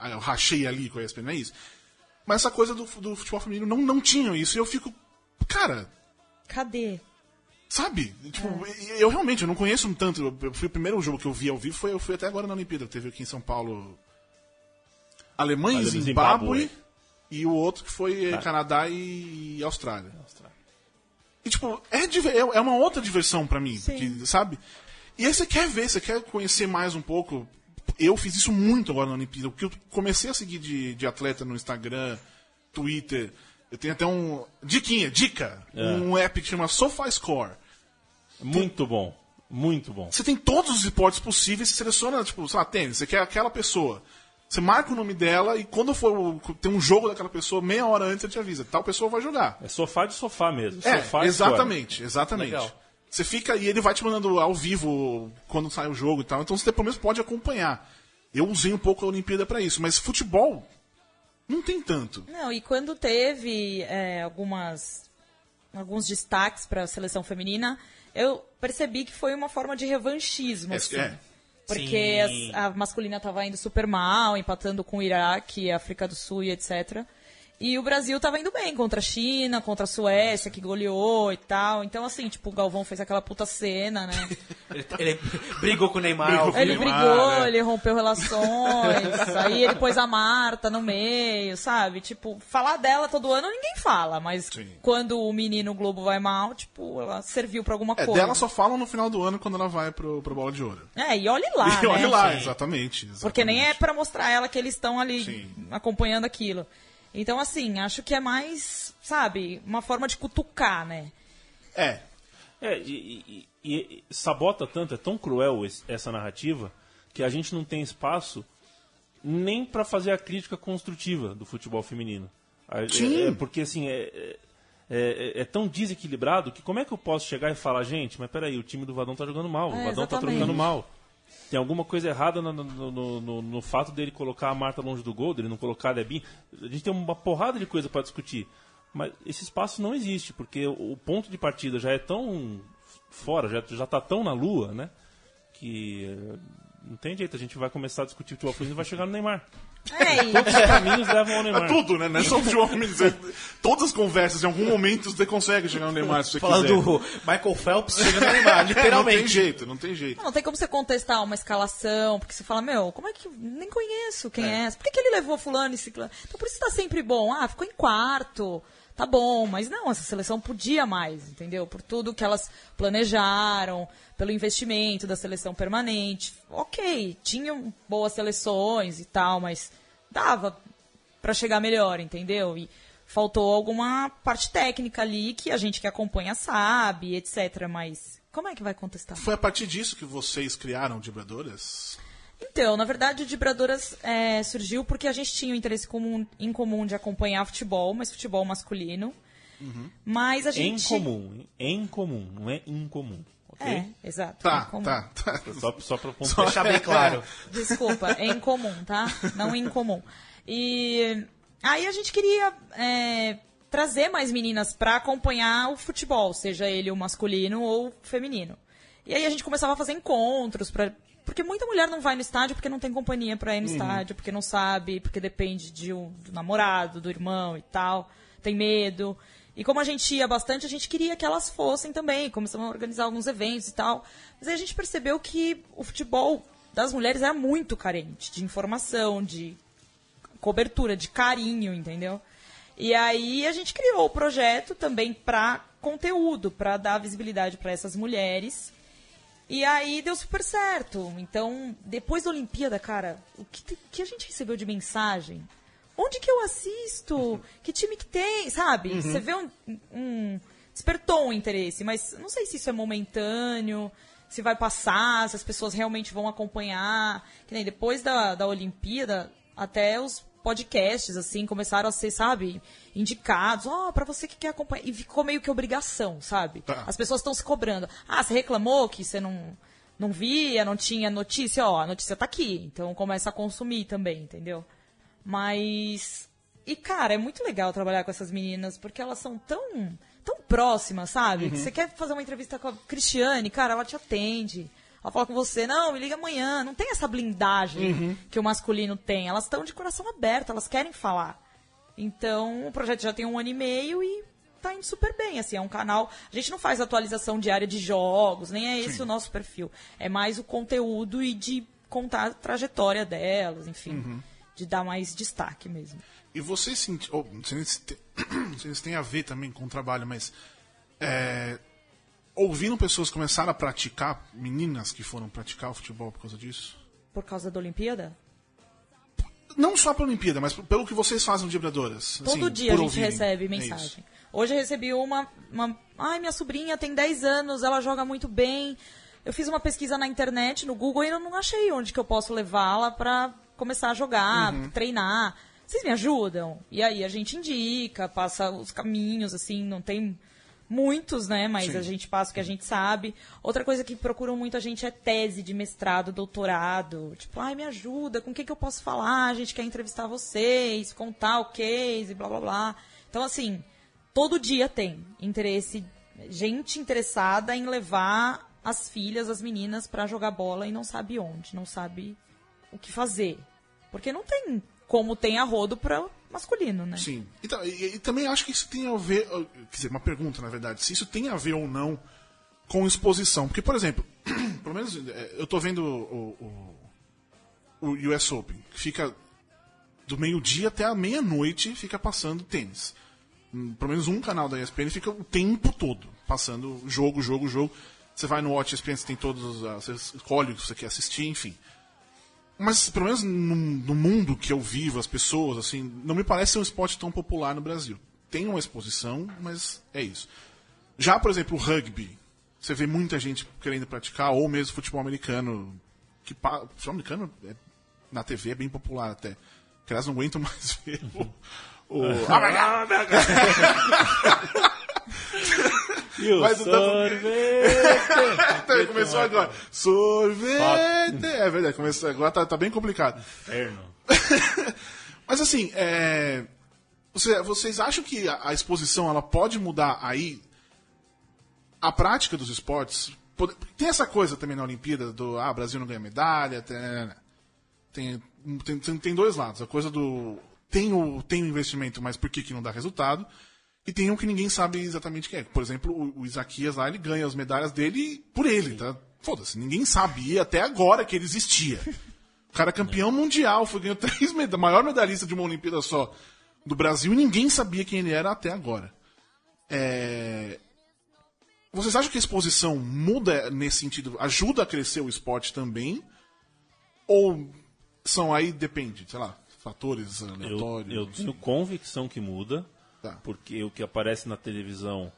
Eu rachei ali com a ESPN, não é isso. Mas essa coisa do, do futebol feminino não, não tinha isso. E eu fico. Cara, Cadê? Sabe? Tipo, eu realmente eu não conheço um tanto. Eu, fui o primeiro jogo que eu vi ao vivo, foi, eu fui até agora na Olimpíada, que teve aqui em São Paulo. Alemanha e Alemanha e Zimbábue. Zimbábue. E o outro que foi eh, Canadá e, e Austrália. E tipo, é, é é uma outra diversão pra mim, porque, sabe? E aí você quer ver, você quer conhecer mais um pouco. Eu fiz isso muito agora na Olimpíada, porque eu comecei a seguir de, de atleta no Instagram, Twitter. Eu tenho até um. Diquinha, dica! Um app que chama SofaScore. Muito bom. Muito bom. Você tem todos os esportes possíveis, você seleciona, tipo, sei lá, tênis, você quer aquela pessoa. Você marca o nome dela e quando for tem um jogo daquela pessoa, meia hora antes ele te avisa. Tal pessoa vai jogar. É sofá de sofá mesmo. É, sofá exatamente, exatamente. Legal. Você fica e ele vai te mandando ao vivo quando sai o jogo e tal. Então você pelo menos pode acompanhar. Eu usei um pouco a Olimpíada pra isso, mas futebol não tem tanto. Não, e quando teve é, algumas alguns destaques para a seleção feminina, eu percebi que foi uma forma de revanchismo. É, assim. é. Porque as- a masculina estava indo super mal, empatando com o Iraque, África do Sul e etc. E o Brasil estava indo bem contra a China, contra a Suécia, que goleou e tal. Então, assim, tipo, o Galvão fez aquela puta cena, né? Ele, ele brigou com o Neymar Brigou com Ele. Neymar, brigou, é. ele rompeu relações, aí ele pôs a Marta no meio, sabe? Tipo, falar dela todo ano ninguém fala, mas Sim. quando o menino Globo vai mal, tipo, ela serviu pra alguma É, coisa. dela só falam no final do ano quando ela vai pro, pro Bola de Ouro. É, e olhe lá, e olha né? lá, Sim. exatamente, exatamente. Porque nem é pra mostrar ela que eles estão ali Sim. acompanhando aquilo. Então, assim, acho que é mais, sabe, uma forma de cutucar, né? É. É, e, e- e- e sabota tanto, é tão cruel esse- essa narrativa, que a gente não tem espaço nem para fazer a crítica construtiva do futebol feminino. É- Sim. é porque, assim, é, é- é- é tão desequilibrado que como é que eu posso chegar e falar, gente, mas peraí, o time do Vadão tá jogando mal, o É, Vadão tá exatamente. trocando mal. Tem alguma coisa errada no, no- no- no- fato dele colocar a Marta longe do gol, dele não colocar a Debin. A gente tem uma porrada de coisa para discutir. Mas esse espaço não existe, porque o, o ponto de partida já é tão fora, já, já tá tão na lua, né? Que eh, não tem jeito, a gente vai começar a discutir futebol feminino e vai chegar no Neymar. É, Todos os caminhos levam ao É Neymar. tudo, né? Não é só o futebol feminino. Todas as conversas, em algum momento, você consegue chegar no Neymar se você Falando quiser. do Michael Phelps chegando no Neymar, É, não tem literalmente. jeito, não tem jeito. não tem como você contestar uma escalação, porque você fala, meu, como é que. Nem conheço quem é, essa. Por que, que ele levou fulano e ciclano? Então por isso tá sempre bom. Ah, ficou em quarto. Tá bom, mas não, essa seleção podia mais, entendeu? Por tudo que elas planejaram, pelo investimento da seleção permanente. Ok, tinham boas seleções e tal, mas dava pra chegar melhor, entendeu? E faltou alguma parte técnica ali que a gente que acompanha sabe, etc. Mas como é que vai contestar? Foi a partir disso que vocês criaram Dibradoras? Então, na verdade, o Dibradoras é, surgiu porque a gente tinha um interesse comum, em comum de acompanhar futebol, mas futebol masculino. Mas a Em gente. comum, em comum, não é incomum. Ok? É, exato. Tá, em comum. tá, tá. Só, só pra pontuar. Deixar bem claro. Desculpa, é incomum, tá? Não incomum. E aí a gente queria é, trazer mais meninas pra acompanhar o futebol, seja ele o masculino ou o feminino. E aí a gente começava a fazer encontros pra. Porque muita mulher não vai no estádio porque não tem companhia pra ir no estádio, porque não sabe, porque depende de um- do namorado, do irmão e tal, tem medo. E como a gente ia bastante, a gente queria que elas fossem também. Começamos a organizar alguns eventos e tal. Mas aí a gente percebeu que o futebol das mulheres era muito carente de informação, de cobertura, de carinho, entendeu? E aí a gente criou o projeto também para conteúdo, para dar visibilidade para essas mulheres. E aí deu super certo. Então, depois da Olimpíada, cara, o que, que a gente recebeu de mensagem? Onde que eu assisto? Que time que tem? Sabe? Você vê um, um- Despertou um interesse, mas não sei se isso é momentâneo, se vai passar, se as pessoas realmente vão acompanhar. Que nem depois da, da Olimpíada, até os podcasts, assim, começaram a ser, sabe, indicados. Ó, pra você que quer acompanhar. E ficou meio que obrigação, sabe? Tá. As pessoas estão se cobrando. Ah, você reclamou que você não, não via, não tinha notícia? Ó, a notícia tá aqui. Então começa a consumir também, entendeu? Mas. E, cara, é muito legal trabalhar com essas meninas, porque elas são tão, tão próximas, sabe? Que Você quer fazer uma entrevista com a Cristiane, cara, ela te atende. Ela fala com você, não, me liga amanhã. Não tem essa blindagem que o masculino tem. Elas estão de coração aberto, elas querem falar. Então, o projeto já tem um ano e meio e tá indo super bem, assim, é um canal... A gente não faz atualização diária de jogos, nem é esse o nosso perfil. É mais o conteúdo e de contar a trajetória delas, enfim, de dar mais destaque mesmo. E vocês sentiram. não sei se tem, não sei se tem a ver também com o trabalho, mas. É, ouviram pessoas começarem a praticar, meninas que foram praticar o futebol por causa disso? Por causa da Olimpíada? Não só pela Olimpíada, mas pelo que vocês fazem no Vibradoras. Todo assim, dia a gente ouvirem. recebe É mensagem. isso. Hoje eu recebi uma, uma. Ai, minha sobrinha tem 10 anos, ela joga muito bem. Eu fiz uma pesquisa na internet, no Google, e eu não achei onde que eu posso levá-la pra começar a jogar, Uhum. treinar. Vocês me ajudam? E aí a gente indica, passa os caminhos, assim, não tem muitos, né? Mas a gente passa o que a gente sabe. Outra coisa que procuram muito a gente é tese de mestrado, doutorado. Tipo, ai, me ajuda, com o que, que eu posso falar? A gente quer entrevistar vocês, contar o case, blá blá blá. Então, assim, todo dia tem interesse, gente interessada em levar as filhas, as meninas, pra jogar bola e não sabe onde, não sabe o que fazer. Porque não tem como tem a rodo para masculino, né? Sim. Então, e, e também acho que isso tem a ver. Quer dizer, uma pergunta, na verdade, se isso tem a ver ou não com exposição. Porque, por exemplo, pelo menos eh, eu tô vendo o, o, o US Open, que fica do meio-dia até a meia-noite fica passando tênis. Hum, Pelo menos um canal da ESPN fica o tempo todo passando jogo, jogo, jogo. Você vai no Watch ESPN, você tem todos os. escolhe o que você quer assistir, enfim. Mas, pelo menos no, no mundo que eu vivo, as pessoas, assim, não me parece ser um esporte tão popular no Brasil. Tem uma exposição, mas é isso. Já, por exemplo, o rugby, você vê muita gente querendo praticar, ou mesmo futebol americano, que pa- futebol americano é- na TV é bem popular até. Que aliás não aguento mais ver o. o... E o Mas sorvete! Então, começou agora. Sorvete! É verdade, começou agora, tá, tá bem complicado. Inferno. Mas assim, é, você- vocês acham que a, a exposição ela pode mudar aí a prática dos esportes? Pode- Tem essa coisa também na Olimpíada do ah, Brasil não ganha medalha, tem, tem, tem- tem dois lados. A coisa do tem o, tem o investimento, mas por que, que não dá resultado? E tem um que ninguém sabe exatamente quem é. Por exemplo, o, Isaquias lá, ele ganha as medalhas dele por ele, tá? Foda-se, ninguém sabia até agora que ele existia. O cara é campeão mundial, foi ganhou três medalhas, maior medalhista de uma Olimpíada só do Brasil e ninguém sabia quem ele era até agora. É, Vocês acham que a exposição muda nesse sentido, ajuda a crescer o esporte também? Ou são aí, depende, sei lá, fatores Eu, aleatórios? eu tenho convicção que muda, Tá. porque o que aparece na televisão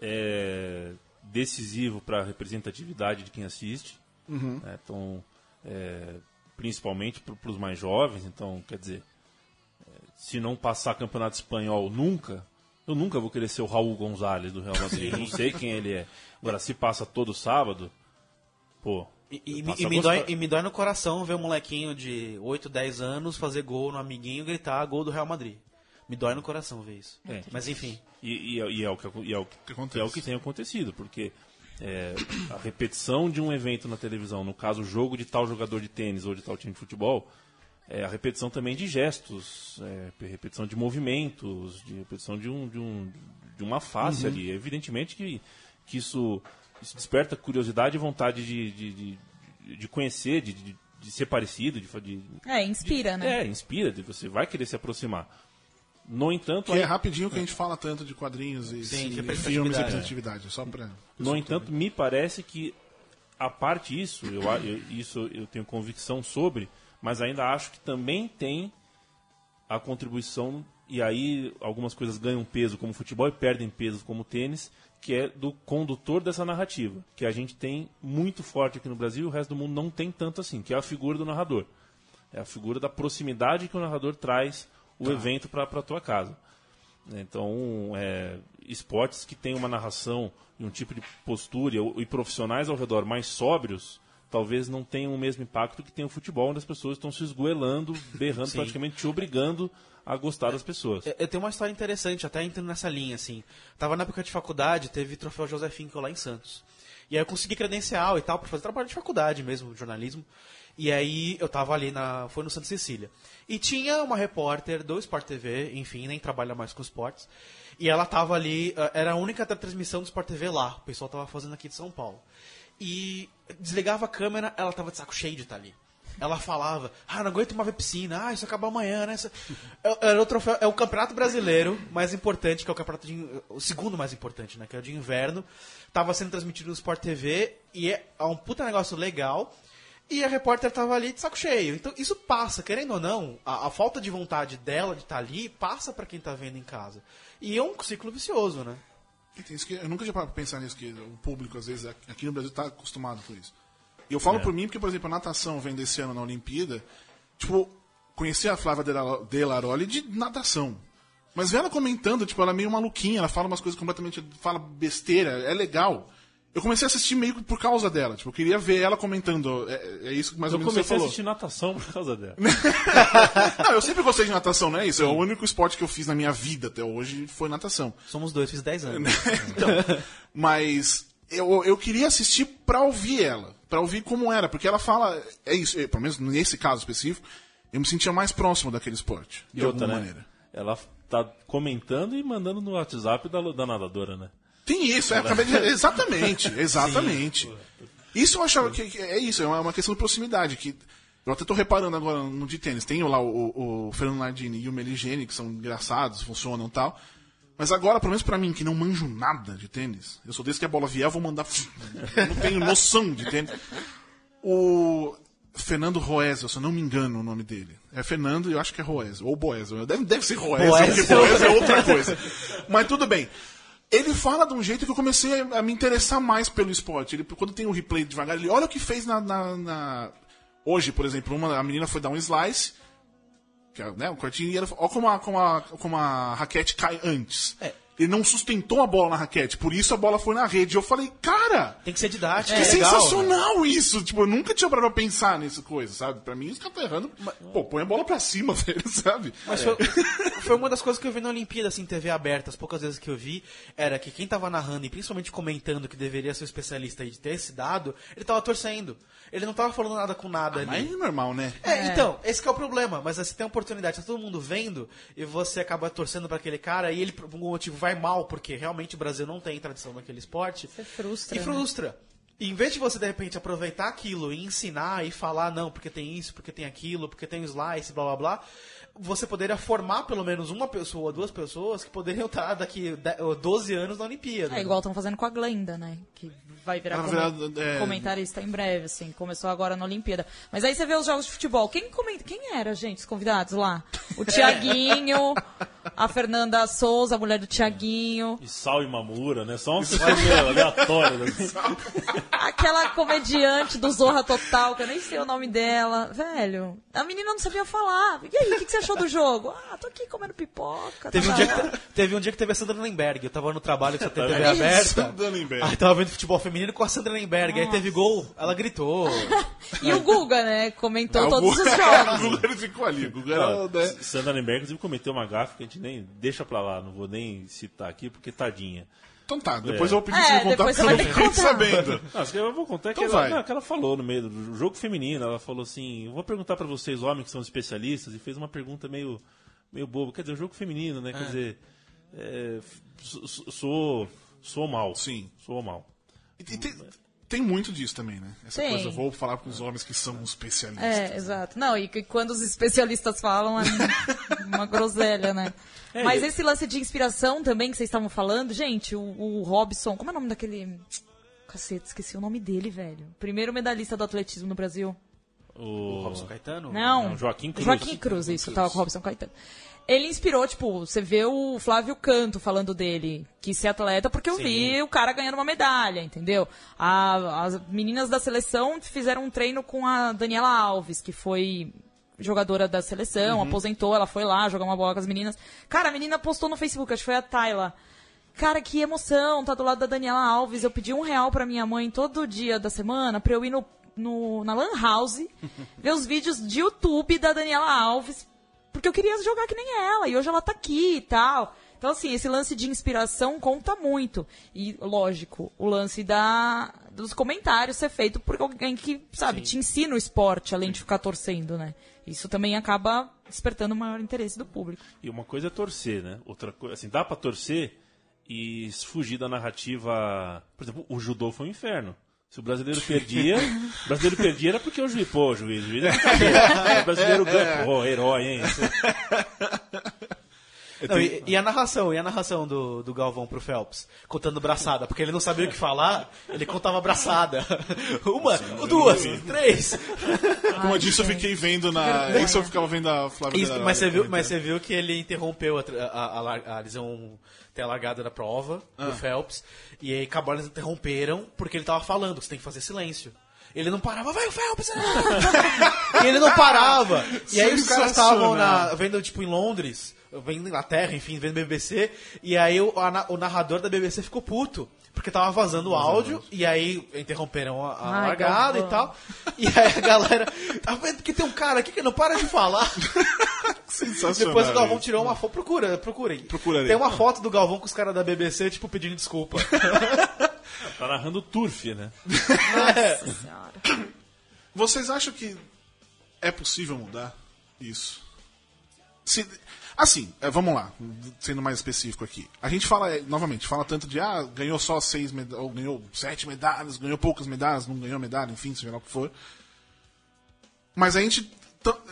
é decisivo para a representatividade de quem assiste. Uhum. né? Então, é, principalmente para os mais jovens. Então, quer dizer, se não passar campeonato espanhol nunca, eu nunca vou querer ser o Raul Gonzalez do Real Madrid. não sei quem ele é. Agora, se passa todo sábado, pô. E, e, e me dói, e me dói no coração ver um molequinho de 8, 10 anos fazer gol no amiguinho e gritar gol do Real Madrid. Me dói no coração ver isso. É. Mas enfim. E, e é- e é o que, e é o que, acontece. é o que tem acontecido, porque é, a repetição de um evento na televisão, no caso, o jogo de tal jogador de tênis ou de tal time de futebol, é a repetição também de gestos, é, repetição de movimentos, de repetição de, um, de, um, de uma face ali. Evidentemente que, que isso, isso desperta curiosidade e vontade de, de, de, de conhecer, de, de, de ser parecido, de, de, É, inspira, né? é, inspira, de você vai querer se aproximar. No entanto, Que é rapidinho que a gente fala tanto de quadrinhos e, Sim, e de filmes e representatividade. representatividade. Só pra... No entanto, me parece que a parte isso, eu, eu- isso eu tenho convicção sobre, mas ainda acho que também tem a contribuição, e aí algumas coisas ganham peso como futebol e perdem peso como tênis, que é do condutor dessa narrativa, que a gente tem muito forte aqui no Brasil e o resto do mundo não tem tanto assim, que é a figura do narrador. É a figura da proximidade que o narrador traz o evento para a tua casa. Então, é, esportes que têm uma narração e um tipo de postura e, e profissionais ao redor mais sóbrios, talvez não tenham o mesmo impacto que tem o futebol, onde as pessoas estão se esgoelando, berrando, Sim. praticamente te obrigando a gostar das pessoas. Eu- Eu tenho uma história interessante, até entrando nessa linha, assim. Tava na época de faculdade, teve troféu José Finkel lá em Santos. E aí eu consegui credencial e tal, pra fazer trabalho de faculdade mesmo, jornalismo. E aí eu tava ali na. Foi no Santa Cecília. E tinha uma repórter do Sport TV, enfim, nem trabalha mais com esportes. E ela tava ali, eh, era a única transmissão do Sport TV lá. O pessoal tava fazendo aqui de São Paulo. E desligava a câmera, ela tava de saco cheio de estar ali. Ela falava, ah, não aguento mais ver piscina, ah, isso acaba amanhã, né? Isso- É, era o troféu, é o campeonato brasileiro mais importante, que é o campeonato de, o segundo mais importante, né? Que é o de inverno. Tava sendo transmitido no Sport TV e é um puta negócio legal. E a repórter tava ali de saco cheio. Então isso passa, querendo ou não, a, a falta de vontade dela de estar ali passa pra quem tá vendo em casa. E é um ciclo vicioso, né? Isso que- eu nunca tinha parado pra pensar nisso, que o público, às vezes, aqui no Brasil, tá acostumado com isso. E eu falo por mim, porque, por exemplo, a natação vem desse ano na Olimpíada. Tipo, conheci a Flávia Dela- Delaroli de natação. Mas ver ela comentando, tipo, ela é meio maluquinha, ela fala umas coisas completamente. fala besteira, é legal. Eu comecei a assistir meio que por causa dela, tipo, eu queria ver ela comentando. É, é isso que mais Eu ou menos você comecei a falou. assistir natação por causa dela. Não, eu sempre gostei de natação, não é isso? É o único esporte que eu fiz na minha vida até hoje foi natação. Somos dois, fiz 10 anos. Mas eu, eu queria assistir pra ouvir ela, pra ouvir como era, porque ela fala, é isso, é, pelo menos nesse caso específico, eu me sentia mais próximo daquele esporte, de E outra, alguma né? maneira. Ela tá comentando e mandando no WhatsApp da, da nadadora, né? Tem isso, é, acabei de... exatamente, exatamente. Isso eu achava que, que é isso, é uma uma questão de proximidade, que eu até tô reparando agora no de tênis, tem lá o, o Fernando Nardini e o Meligeni, que são engraçados, funcionam e tal, mas agora, pelo menos pra mim, que não manjo nada de tênis, eu sou desse que a bola vier, eu vou mandar... Eu não tenho noção de tênis. O Fernando Roesel, se eu não me engano o nome dele. É Fernando e eu acho que é Roesel. Ou Boesel. Deve, deve ser Roesel, porque. Boesel é outra coisa. Mas tudo bem. Ele fala de um jeito que eu comecei a me interessar mais pelo esporte. Ele, quando tem o replay devagar, ele olha o que fez na. na- na- Hoje, por exemplo, uma, a menina foi dar um slice. Que é, né, um cortinho, e ela, olha como a, como, a, como a raquete cai antes. É. Ele não sustentou a bola na raquete, por isso a bola foi na rede. Eu falei, cara, Tem que ser didático. que é legal, sensacional isso! Tipo, eu nunca tinha parado pra pensar nessa coisa, sabe? Pra mim, os caras tá errando. Pô, põe a bola pra cima, velho, sabe? Mas foi, foi uma das coisas que eu vi na Olimpíada, assim, TV aberta, as poucas vezes que eu vi, era que quem tava narrando e principalmente comentando que deveria ser o especialista e de ter esse dado, ele tava torcendo. Ele não tava falando nada com nada ali. Mas é normal, né? É, então, esse que é o problema. Mas você tem a oportunidade, tá todo mundo vendo, e você acaba torcendo pra aquele cara, e ele, por algum motivo, vai mal, porque realmente o Brasil não tem tradição naquele esporte. Você frustra, E né? frustra. E em vez de você, de repente, aproveitar aquilo e ensinar e falar, não, porque tem isso, porque tem aquilo, porque tem o slice, blá blá blá, você poderia formar pelo menos uma pessoa duas pessoas que poderiam estar daqui de- 12 anos na Olimpíada. É igual estão fazendo com a Glenda, né? Que vai virar virar, é, comentarista em breve, assim. Começou agora na Olimpíada. Mas aí você vê os jogos de futebol. Quem comenta? Quem era, gente, os convidados lá? O Tiaguinho, a Fernanda Souza, a mulher do Tiaguinho, E Sal e Mamura, né? Só um aleatório. Assim. aquela comediante do Zorra Total, que eu nem sei o nome dela. Velho, a menina não sabia falar. E aí, o que, que você achou do jogo? Ah, tô aqui comendo pipoca. Teve um, tá dia lá. que, te- teve um dia que teve a Sandra Lemberg. Eu tava no trabalho que só tem TV Isso, aberta. Sandra Lemberg. Aí tava vendo futebol feminino com a Sandra Lemberg. Aí teve gol, ela gritou. E o Guga, né? Comentou Ah, o todos Guga- os O jogos. Guga ele ficou ali. O Guga era, né? Sandra Nemberg, inclusive, cometeu uma gafe que a gente nem deixa pra lá, não vou nem citar aqui, porque tadinha. Então tá, depois É. eu vou pedir É, pra você contar porque eu não fiquei sabendo. Não, eu vou contar é que, Então ela, não, que ela falou no meio do jogo feminino, ela falou assim, eu vou perguntar pra vocês, homens que são especialistas, e fez uma pergunta meio, meio boba. Quer dizer, o jogo feminino, né? Quer dizer, é, sou, sou, sou mal. Sim. Sou mal. E tem- tem muito disso também, né? Essa Tem. coisa, eu vou falar com os homens que são especialistas. É, exato. Não, e que quando os especialistas falam é uma groselha, né? É, Mas esse lance de inspiração também que vocês estavam falando, gente, o, o Robson, como é o nome daquele. Cacete, esqueci o nome dele, velho. Primeiro medalhista do atletismo no Brasil. O, Robson Caetano? Não. Não, Joaquim Cruz. Joaquim Cruz, isso, eu tava com o Robson Caetano. Ele inspirou, tipo, você vê o Flávio Canto falando dele, que ser atleta, porque eu vi o cara ganhando uma medalha, entendeu? A- as meninas da seleção fizeram um treino com a Daniela Alves, que foi jogadora da seleção, aposentou, ela foi lá jogar uma bola com as meninas. Cara, a menina postou no Facebook, acho que foi a Tayla. Cara, que emoção, tá do lado da Daniela Alves. Eu pedi um real pra minha mãe todo dia da semana pra eu ir no, no- na Lan House ver os vídeos de YouTube da Daniela Alves, porque eu queria jogar que nem ela, e hoje ela tá aqui e tal. Então, assim, esse lance de inspiração conta muito. E, lógico, o lance da, dos comentários ser feito por alguém que, sabe, te ensina o esporte, além de ficar torcendo, né? Isso também acaba despertando o maior interesse do público. E uma coisa é torcer, né? Outra coisa, assim, dá pra torcer e fugir da narrativa. Por exemplo, o judô foi um inferno. Se o brasileiro perdia, o brasileiro perdia era porque o juiz, pô, o juiz, o juiz é. O brasileiro ganha, pô, herói, hein? Não, e, e a narração, e a narração do, do Galvão pro Phelps? Contando braçada, porque ele não sabia o que falar, ele contava braçada. Uma, duas, três. Como eu disse, eu fiquei vendo na. Isso eu ficava vendo a Flávia Isso, mas, você viu, mas você viu que ele interrompeu a, a, a, a- eles iam ter a largada da prova do Phelps, e aí acabaram, eles interromperam porque ele tava falando, que você tem que fazer silêncio. Ele não parava, vai o Phelps! ah!" e ele não parava. E aí os caras estavam vendo, tipo, em Londres, vendo Inglaterra, enfim, vendo BBC, e aí o, a o narrador da BBC ficou puto. Porque tava vazando o áudio, e aí interromperam a, a Ai, largada e tal. E aí a galera. Tá vendo que tem um cara aqui que não para de falar. Sensacional. Depois o Galvão tirou uma foto. Procura, procurei. Procurarei. Tem uma foto do Galvão com os caras da BBC, tipo, pedindo desculpa. Tá narrando turf, né? Nossa senhora. Vocês acham que é possível mudar isso? Se- assim, é, vamos lá, sendo mais específico aqui. A gente fala, é, novamente, fala tanto de, ah, ganhou só seis medalhas, ou ganhou sete medalhas, ganhou poucas medalhas, não ganhou medalha, enfim, seja lá o que for. Mas a gente,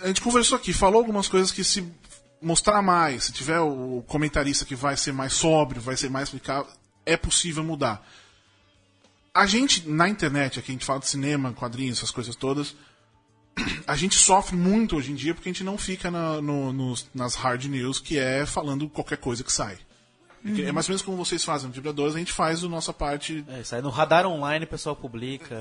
a gente conversou aqui, falou algumas coisas que se mostrar mais, se tiver o comentarista que vai ser mais sóbrio, vai ser mais explicável, é possível mudar. A gente, na internet, aqui a gente fala de cinema, quadrinhos, essas coisas todas, a gente sofre muito hoje em dia porque a gente não fica na- no- nos- nas hard news, que é falando qualquer coisa que sai. Porque É mais ou menos como vocês fazem no Vibradores, a gente faz a nossa parte. É, aí no radar online o pessoal publica.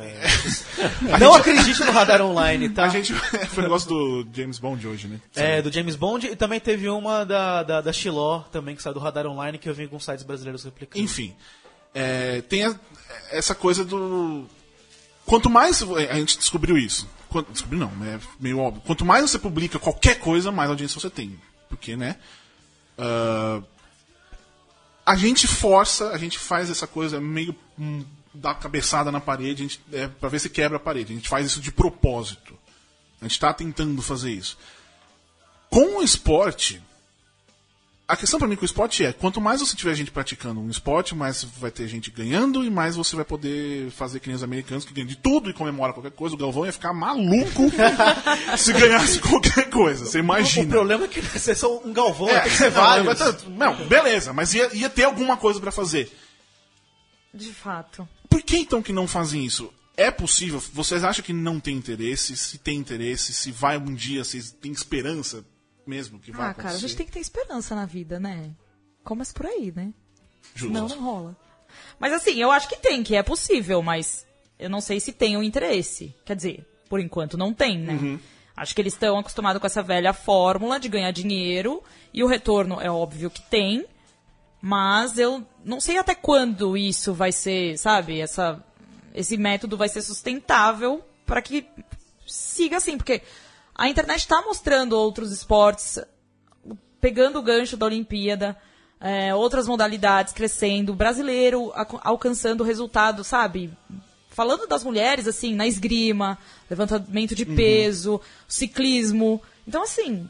Não acredite no radar online, tá? A gente. Foi o negócio do James Bond hoje, né? É, do James Bond e também teve uma da, da, da Xiló também, que saiu do radar online, que eu vi alguns sites brasileiros replicando. Enfim, é, tem a- essa coisa do. Quanto mais. A gente descobriu isso. Quanto, descobriu não, é meio óbvio. Quanto mais você publica qualquer coisa, mais audiência você tem. Porque, né? ah, a gente força, a gente faz essa coisa meio. hum, dá cabeçada na parede, a gente, é, pra ver se quebra a parede. A gente faz isso de propósito. A gente tá tentando fazer isso. Com o esporte, a questão pra mim com o esporte é, quanto mais você tiver gente praticando um esporte, mais vai ter gente ganhando e mais você vai poder fazer que nem os americanos que ganham de tudo e comemora qualquer coisa. O Galvão ia ficar maluco se ganhasse qualquer coisa. Você O imagina. problema é que você é só um galvão, É, tem que ser não, vários. mas tá- Não, beleza, mas ia, ia ter alguma coisa pra fazer. De fato. Por que então que não fazem isso? É possível? Vocês acham que não tem interesse? Se tem interesse, se vai um dia, vocês têm esperança mesmo que vai Ah, acontecer? cara, a gente tem que ter esperança na vida, né? Começa por aí, né? Justo. Não, não rola. Mas assim, eu acho que tem, que é possível, mas eu não sei se tem o interesse. Quer dizer, por enquanto não tem, né? Acho que eles estão acostumados com essa velha fórmula de ganhar dinheiro e o retorno é óbvio que tem, mas eu não sei até quando isso vai ser, sabe? Essa, esse método vai ser sustentável para que siga assim, porque a internet está mostrando outros esportes pegando o gancho da Olimpíada, é, outras modalidades crescendo, o brasileiro alcançando resultado, sabe? Falando das mulheres, assim, na esgrima, levantamento de peso, ciclismo. Então, assim,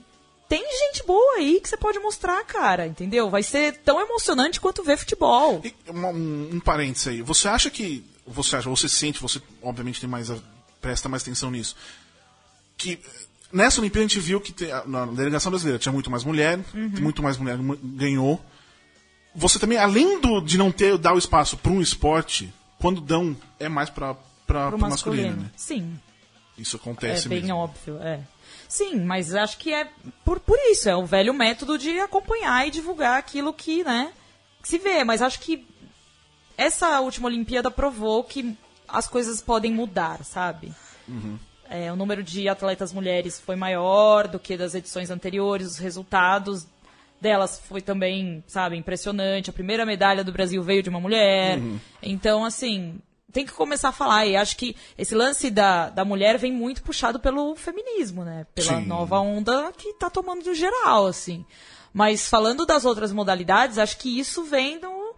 tem gente boa aí que você pode mostrar, cara, entendeu? Vai ser tão emocionante quanto ver futebol. E um, um parênteses aí. Você acha que. Você acha, você sente, você obviamente tem mais. presta mais atenção nisso. Que nessa Olimpíada a gente viu que tem- na delegação brasileira tinha muito mais mulher, muito mais mulher mu- ganhou. Você também, além do, de não ter dar o espaço para um esporte, quando dão, é mais para para masculino, masculino. né? Sim, Isso é acontece bem mesmo. óbvio, é. Sim, mas acho que é por, por isso, é o velho método de acompanhar e divulgar aquilo que, né, que se vê. Mas acho que essa última Olimpíada provou que as coisas podem mudar, sabe? É, o número de atletas mulheres foi maior do que das edições anteriores, os resultados delas foi também, sabe, impressionante. A primeira medalha do Brasil veio de uma mulher. Então, assim, tem que começar a falar. E acho que esse lance da, da mulher vem muito puxado pelo feminismo, né? Pela Sim. nova onda que tá tomando no geral, assim. Mas falando das outras modalidades, acho que isso vem no,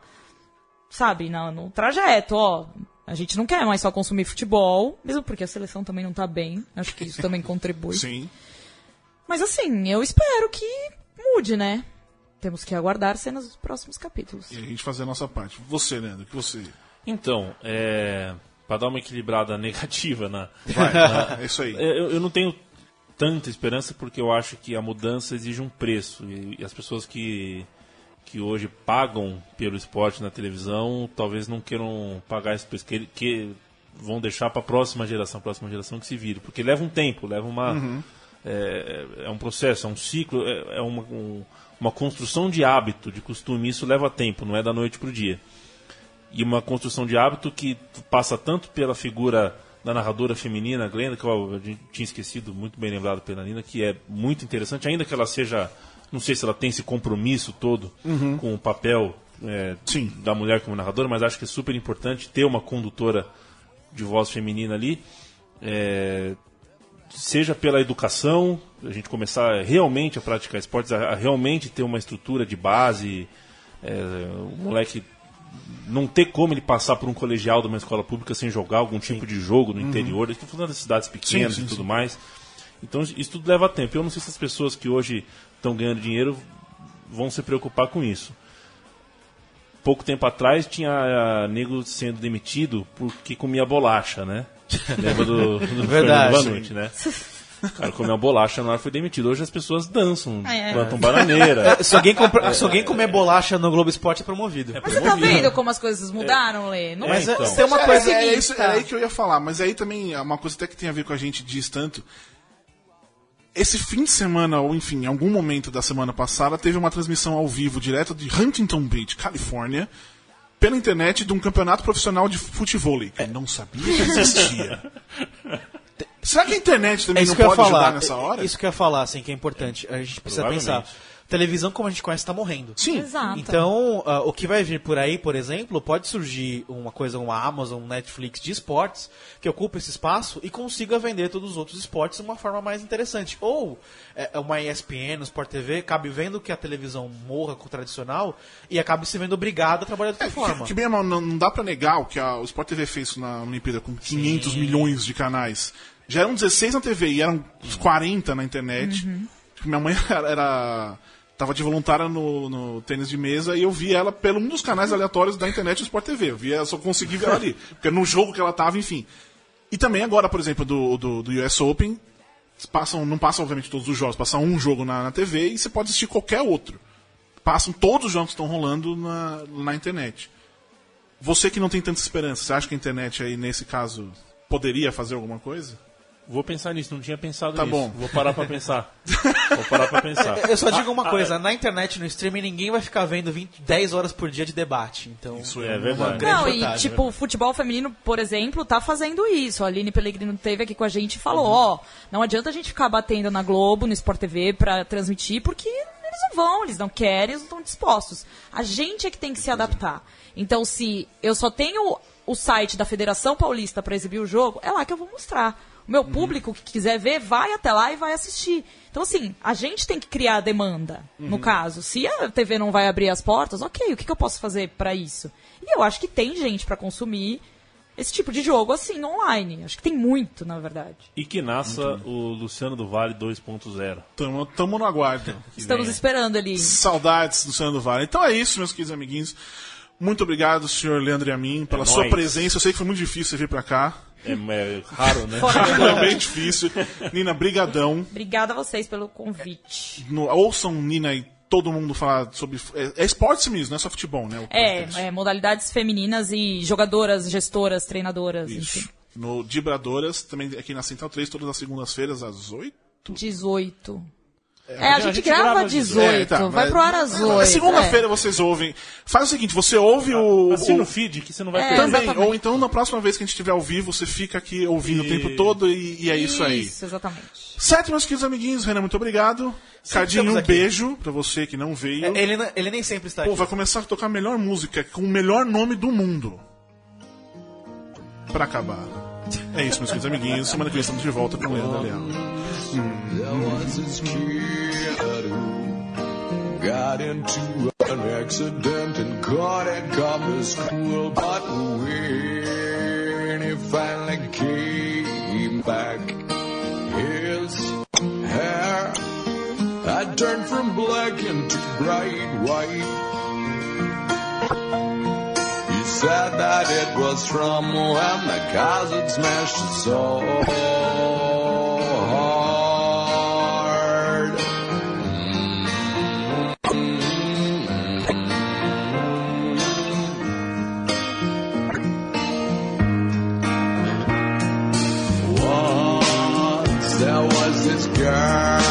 sabe, no, no trajeto, ó. A gente não quer mais só consumir futebol, mesmo porque a seleção também não tá bem. Acho que isso também contribui. Sim. Mas assim, eu espero que mude, né? Temos que aguardar cenas dos próximos capítulos. E a gente fazer a nossa parte. Você, Leandro, que você. Então, é, para dar uma equilibrada negativa na, Vai, é isso aí. Eu, eu não tenho tanta esperança porque eu acho que a mudança exige um preço e, e as pessoas que que hoje pagam pelo esporte na televisão talvez não queiram pagar esse preço que, que vão deixar para a próxima geração, próxima geração que se vire, porque leva um tempo, leva uma é, é um processo, é um ciclo, é, é uma, um- uma construção de hábito, de costume, isso leva tempo, não é da noite para o dia. E uma construção de hábito que passa tanto pela figura da narradora feminina, Glenda, que eu, eu tinha esquecido, muito bem lembrado pela Nina, que é muito interessante, ainda que ela seja Não sei se ela tem esse compromisso todo com o papel é, Sim. da mulher como narradora, mas acho que é super importante ter uma condutora de voz feminina ali. É, seja pela educação, a gente começar realmente a praticar esportes, a, a realmente ter uma estrutura de base, é, o moleque não ter como ele passar por um colegial de uma escola pública sem jogar algum tipo de jogo no interior. Estou falando das cidades pequenas Sim, sim, e tudo sim. mais. Então isso tudo leva tempo. Eu não sei se as pessoas que hoje estão ganhando dinheiro vão se preocupar com isso. Pouco tempo atrás tinha ah, nego sendo demitido porque comia bolacha, né? Lembra do, do Verdade. Fernando Vanucci, né? O cara comeu uma bolacha na hora foi demitido. Hoje as pessoas dançam, É. plantam bananeira. Se alguém, compra- se alguém comer bolacha no Globo Esporte é promovido. Mas você tá vendo como as coisas mudaram, Lê? Não Mas, é então. tem uma É, coisa. é, é isso, era aí que eu ia falar, mas aí também é uma coisa até que tem a ver com a gente diz tanto. Esse fim de semana, ou enfim, em algum momento da semana passada, teve uma transmissão ao vivo direto de Huntington Beach, Califórnia, pela internet de um campeonato profissional de futebol que eu não sabia que existia. Será que a internet É também isso não pode ajudar falar. nessa hora? Isso que eu ia falar, assim, que é importante. A gente precisa pensar. Televisão, como a gente conhece, está morrendo. Sim. Exato. Então, ah, o que vai vir por aí, por exemplo, pode surgir uma coisa, uma Amazon, um Netflix de esportes, que ocupa esse espaço e consiga vender todos os outros esportes de uma forma mais interessante. Ou é, uma ESPN, um Sport TV, acabe vendo que a televisão morra com o tradicional e acabe se vendo obrigado a trabalhar de outra forma. É, Que bem, ou mal, não, não dá pra negar o que a, o Sport TV fez na Olimpíada com 500 milhões de canais. Já eram 16 na TV e eram uns 40 na internet. Tipo, minha mãe era, era- tava de voluntária no, no tênis de mesa e eu vi ela pelo um dos canais aleatórios da internet do Sport TV. Eu eu só consegui ver ela ali. Porque no jogo que ela tava, enfim. E também agora, por exemplo, do, do, do US Open, passam, não passam obviamente todos os jogos, passa um jogo na, na TV e você pode assistir qualquer outro. Passam todos os jogos que estão rolando na, na internet. Você que não tem tanta esperança, você acha que a internet aí, nesse caso, poderia fazer alguma coisa? Vou pensar nisso, não tinha pensado Tá nisso. bom. Vou parar pra pensar. Vou parar pra pensar. Eu só digo Ah, uma ah, coisa, na internet, no streaming, ninguém vai ficar vendo 20, 10 horas por dia de debate. Então, Isso É uma verdade. Não, e vantagem, tipo, o futebol feminino, por exemplo, tá fazendo isso. A Aline Pellegrino teve aqui com a gente e falou, ó, não adianta a gente ficar batendo na Globo, no Sport TV pra transmitir, porque eles não vão, eles não querem, eles não estão dispostos. A gente é que tem que se adaptar. Então, se eu só tenho o site da Federação Paulista pra exibir o jogo, é lá que eu vou mostrar. O meu público que quiser ver, vai até lá e vai assistir. Então, assim, a gente tem que criar a demanda, no caso. Se a TV não vai abrir as portas, ok, o que, que eu posso fazer pra isso? E eu acho que tem gente pra consumir esse tipo de jogo assim, online. Acho que tem muito, na verdade. E que nasça o Luciano do Vale 2.0. Tamo, tamo no aguardo. Estamos venha. esperando ali. Saudades do Senhor do Vale. Então é isso, meus queridos amiguinhos. Muito obrigado, senhor Leandro e a mim, pela É sua nóis. presença. Eu sei que foi muito difícil você vir pra cá. É, é raro, né? Foi bem difícil. Nina, brigadão. Obrigada a vocês pelo convite. No- ouçam Nina e todo mundo falar sobre... É, é esportes mesmo, não é só futebol, né? o É, é, modalidades femininas e jogadoras, gestoras, treinadoras, Isso. enfim. No Dibradoras, também aqui na Central 3, todas as segundas-feiras, às 8. 18. É, a, a gente, gente grava grava às 18. 18. É, tá, vai mas- pro ar às 8. É Segunda-feira vocês ouvem. Faz o seguinte, você ouve o... Assina o o feed que você não vai É, perder. também, ou então na próxima vez que a gente estiver ao vivo, você fica aqui ouvindo o E- tempo todo e, e é isso, aí. Isso, exatamente. Certo, meus queridos amiguinhos, Renan, muito obrigado. Cardinho, estamos um aqui. beijo pra você que não veio. ele, n- ele nem sempre está Pô, aqui. vai começar a tocar a melhor música, com o melhor nome do mundo. Pra acabar. É isso, meus queridos amiguinhos. Semana que vem estamos de volta com o Leandro Leal. There was this kid who got into an accident and caught at Copper's school. But when he finally came back, his hair had turned from black into bright white. He said that it was from when the had smashed his soul God.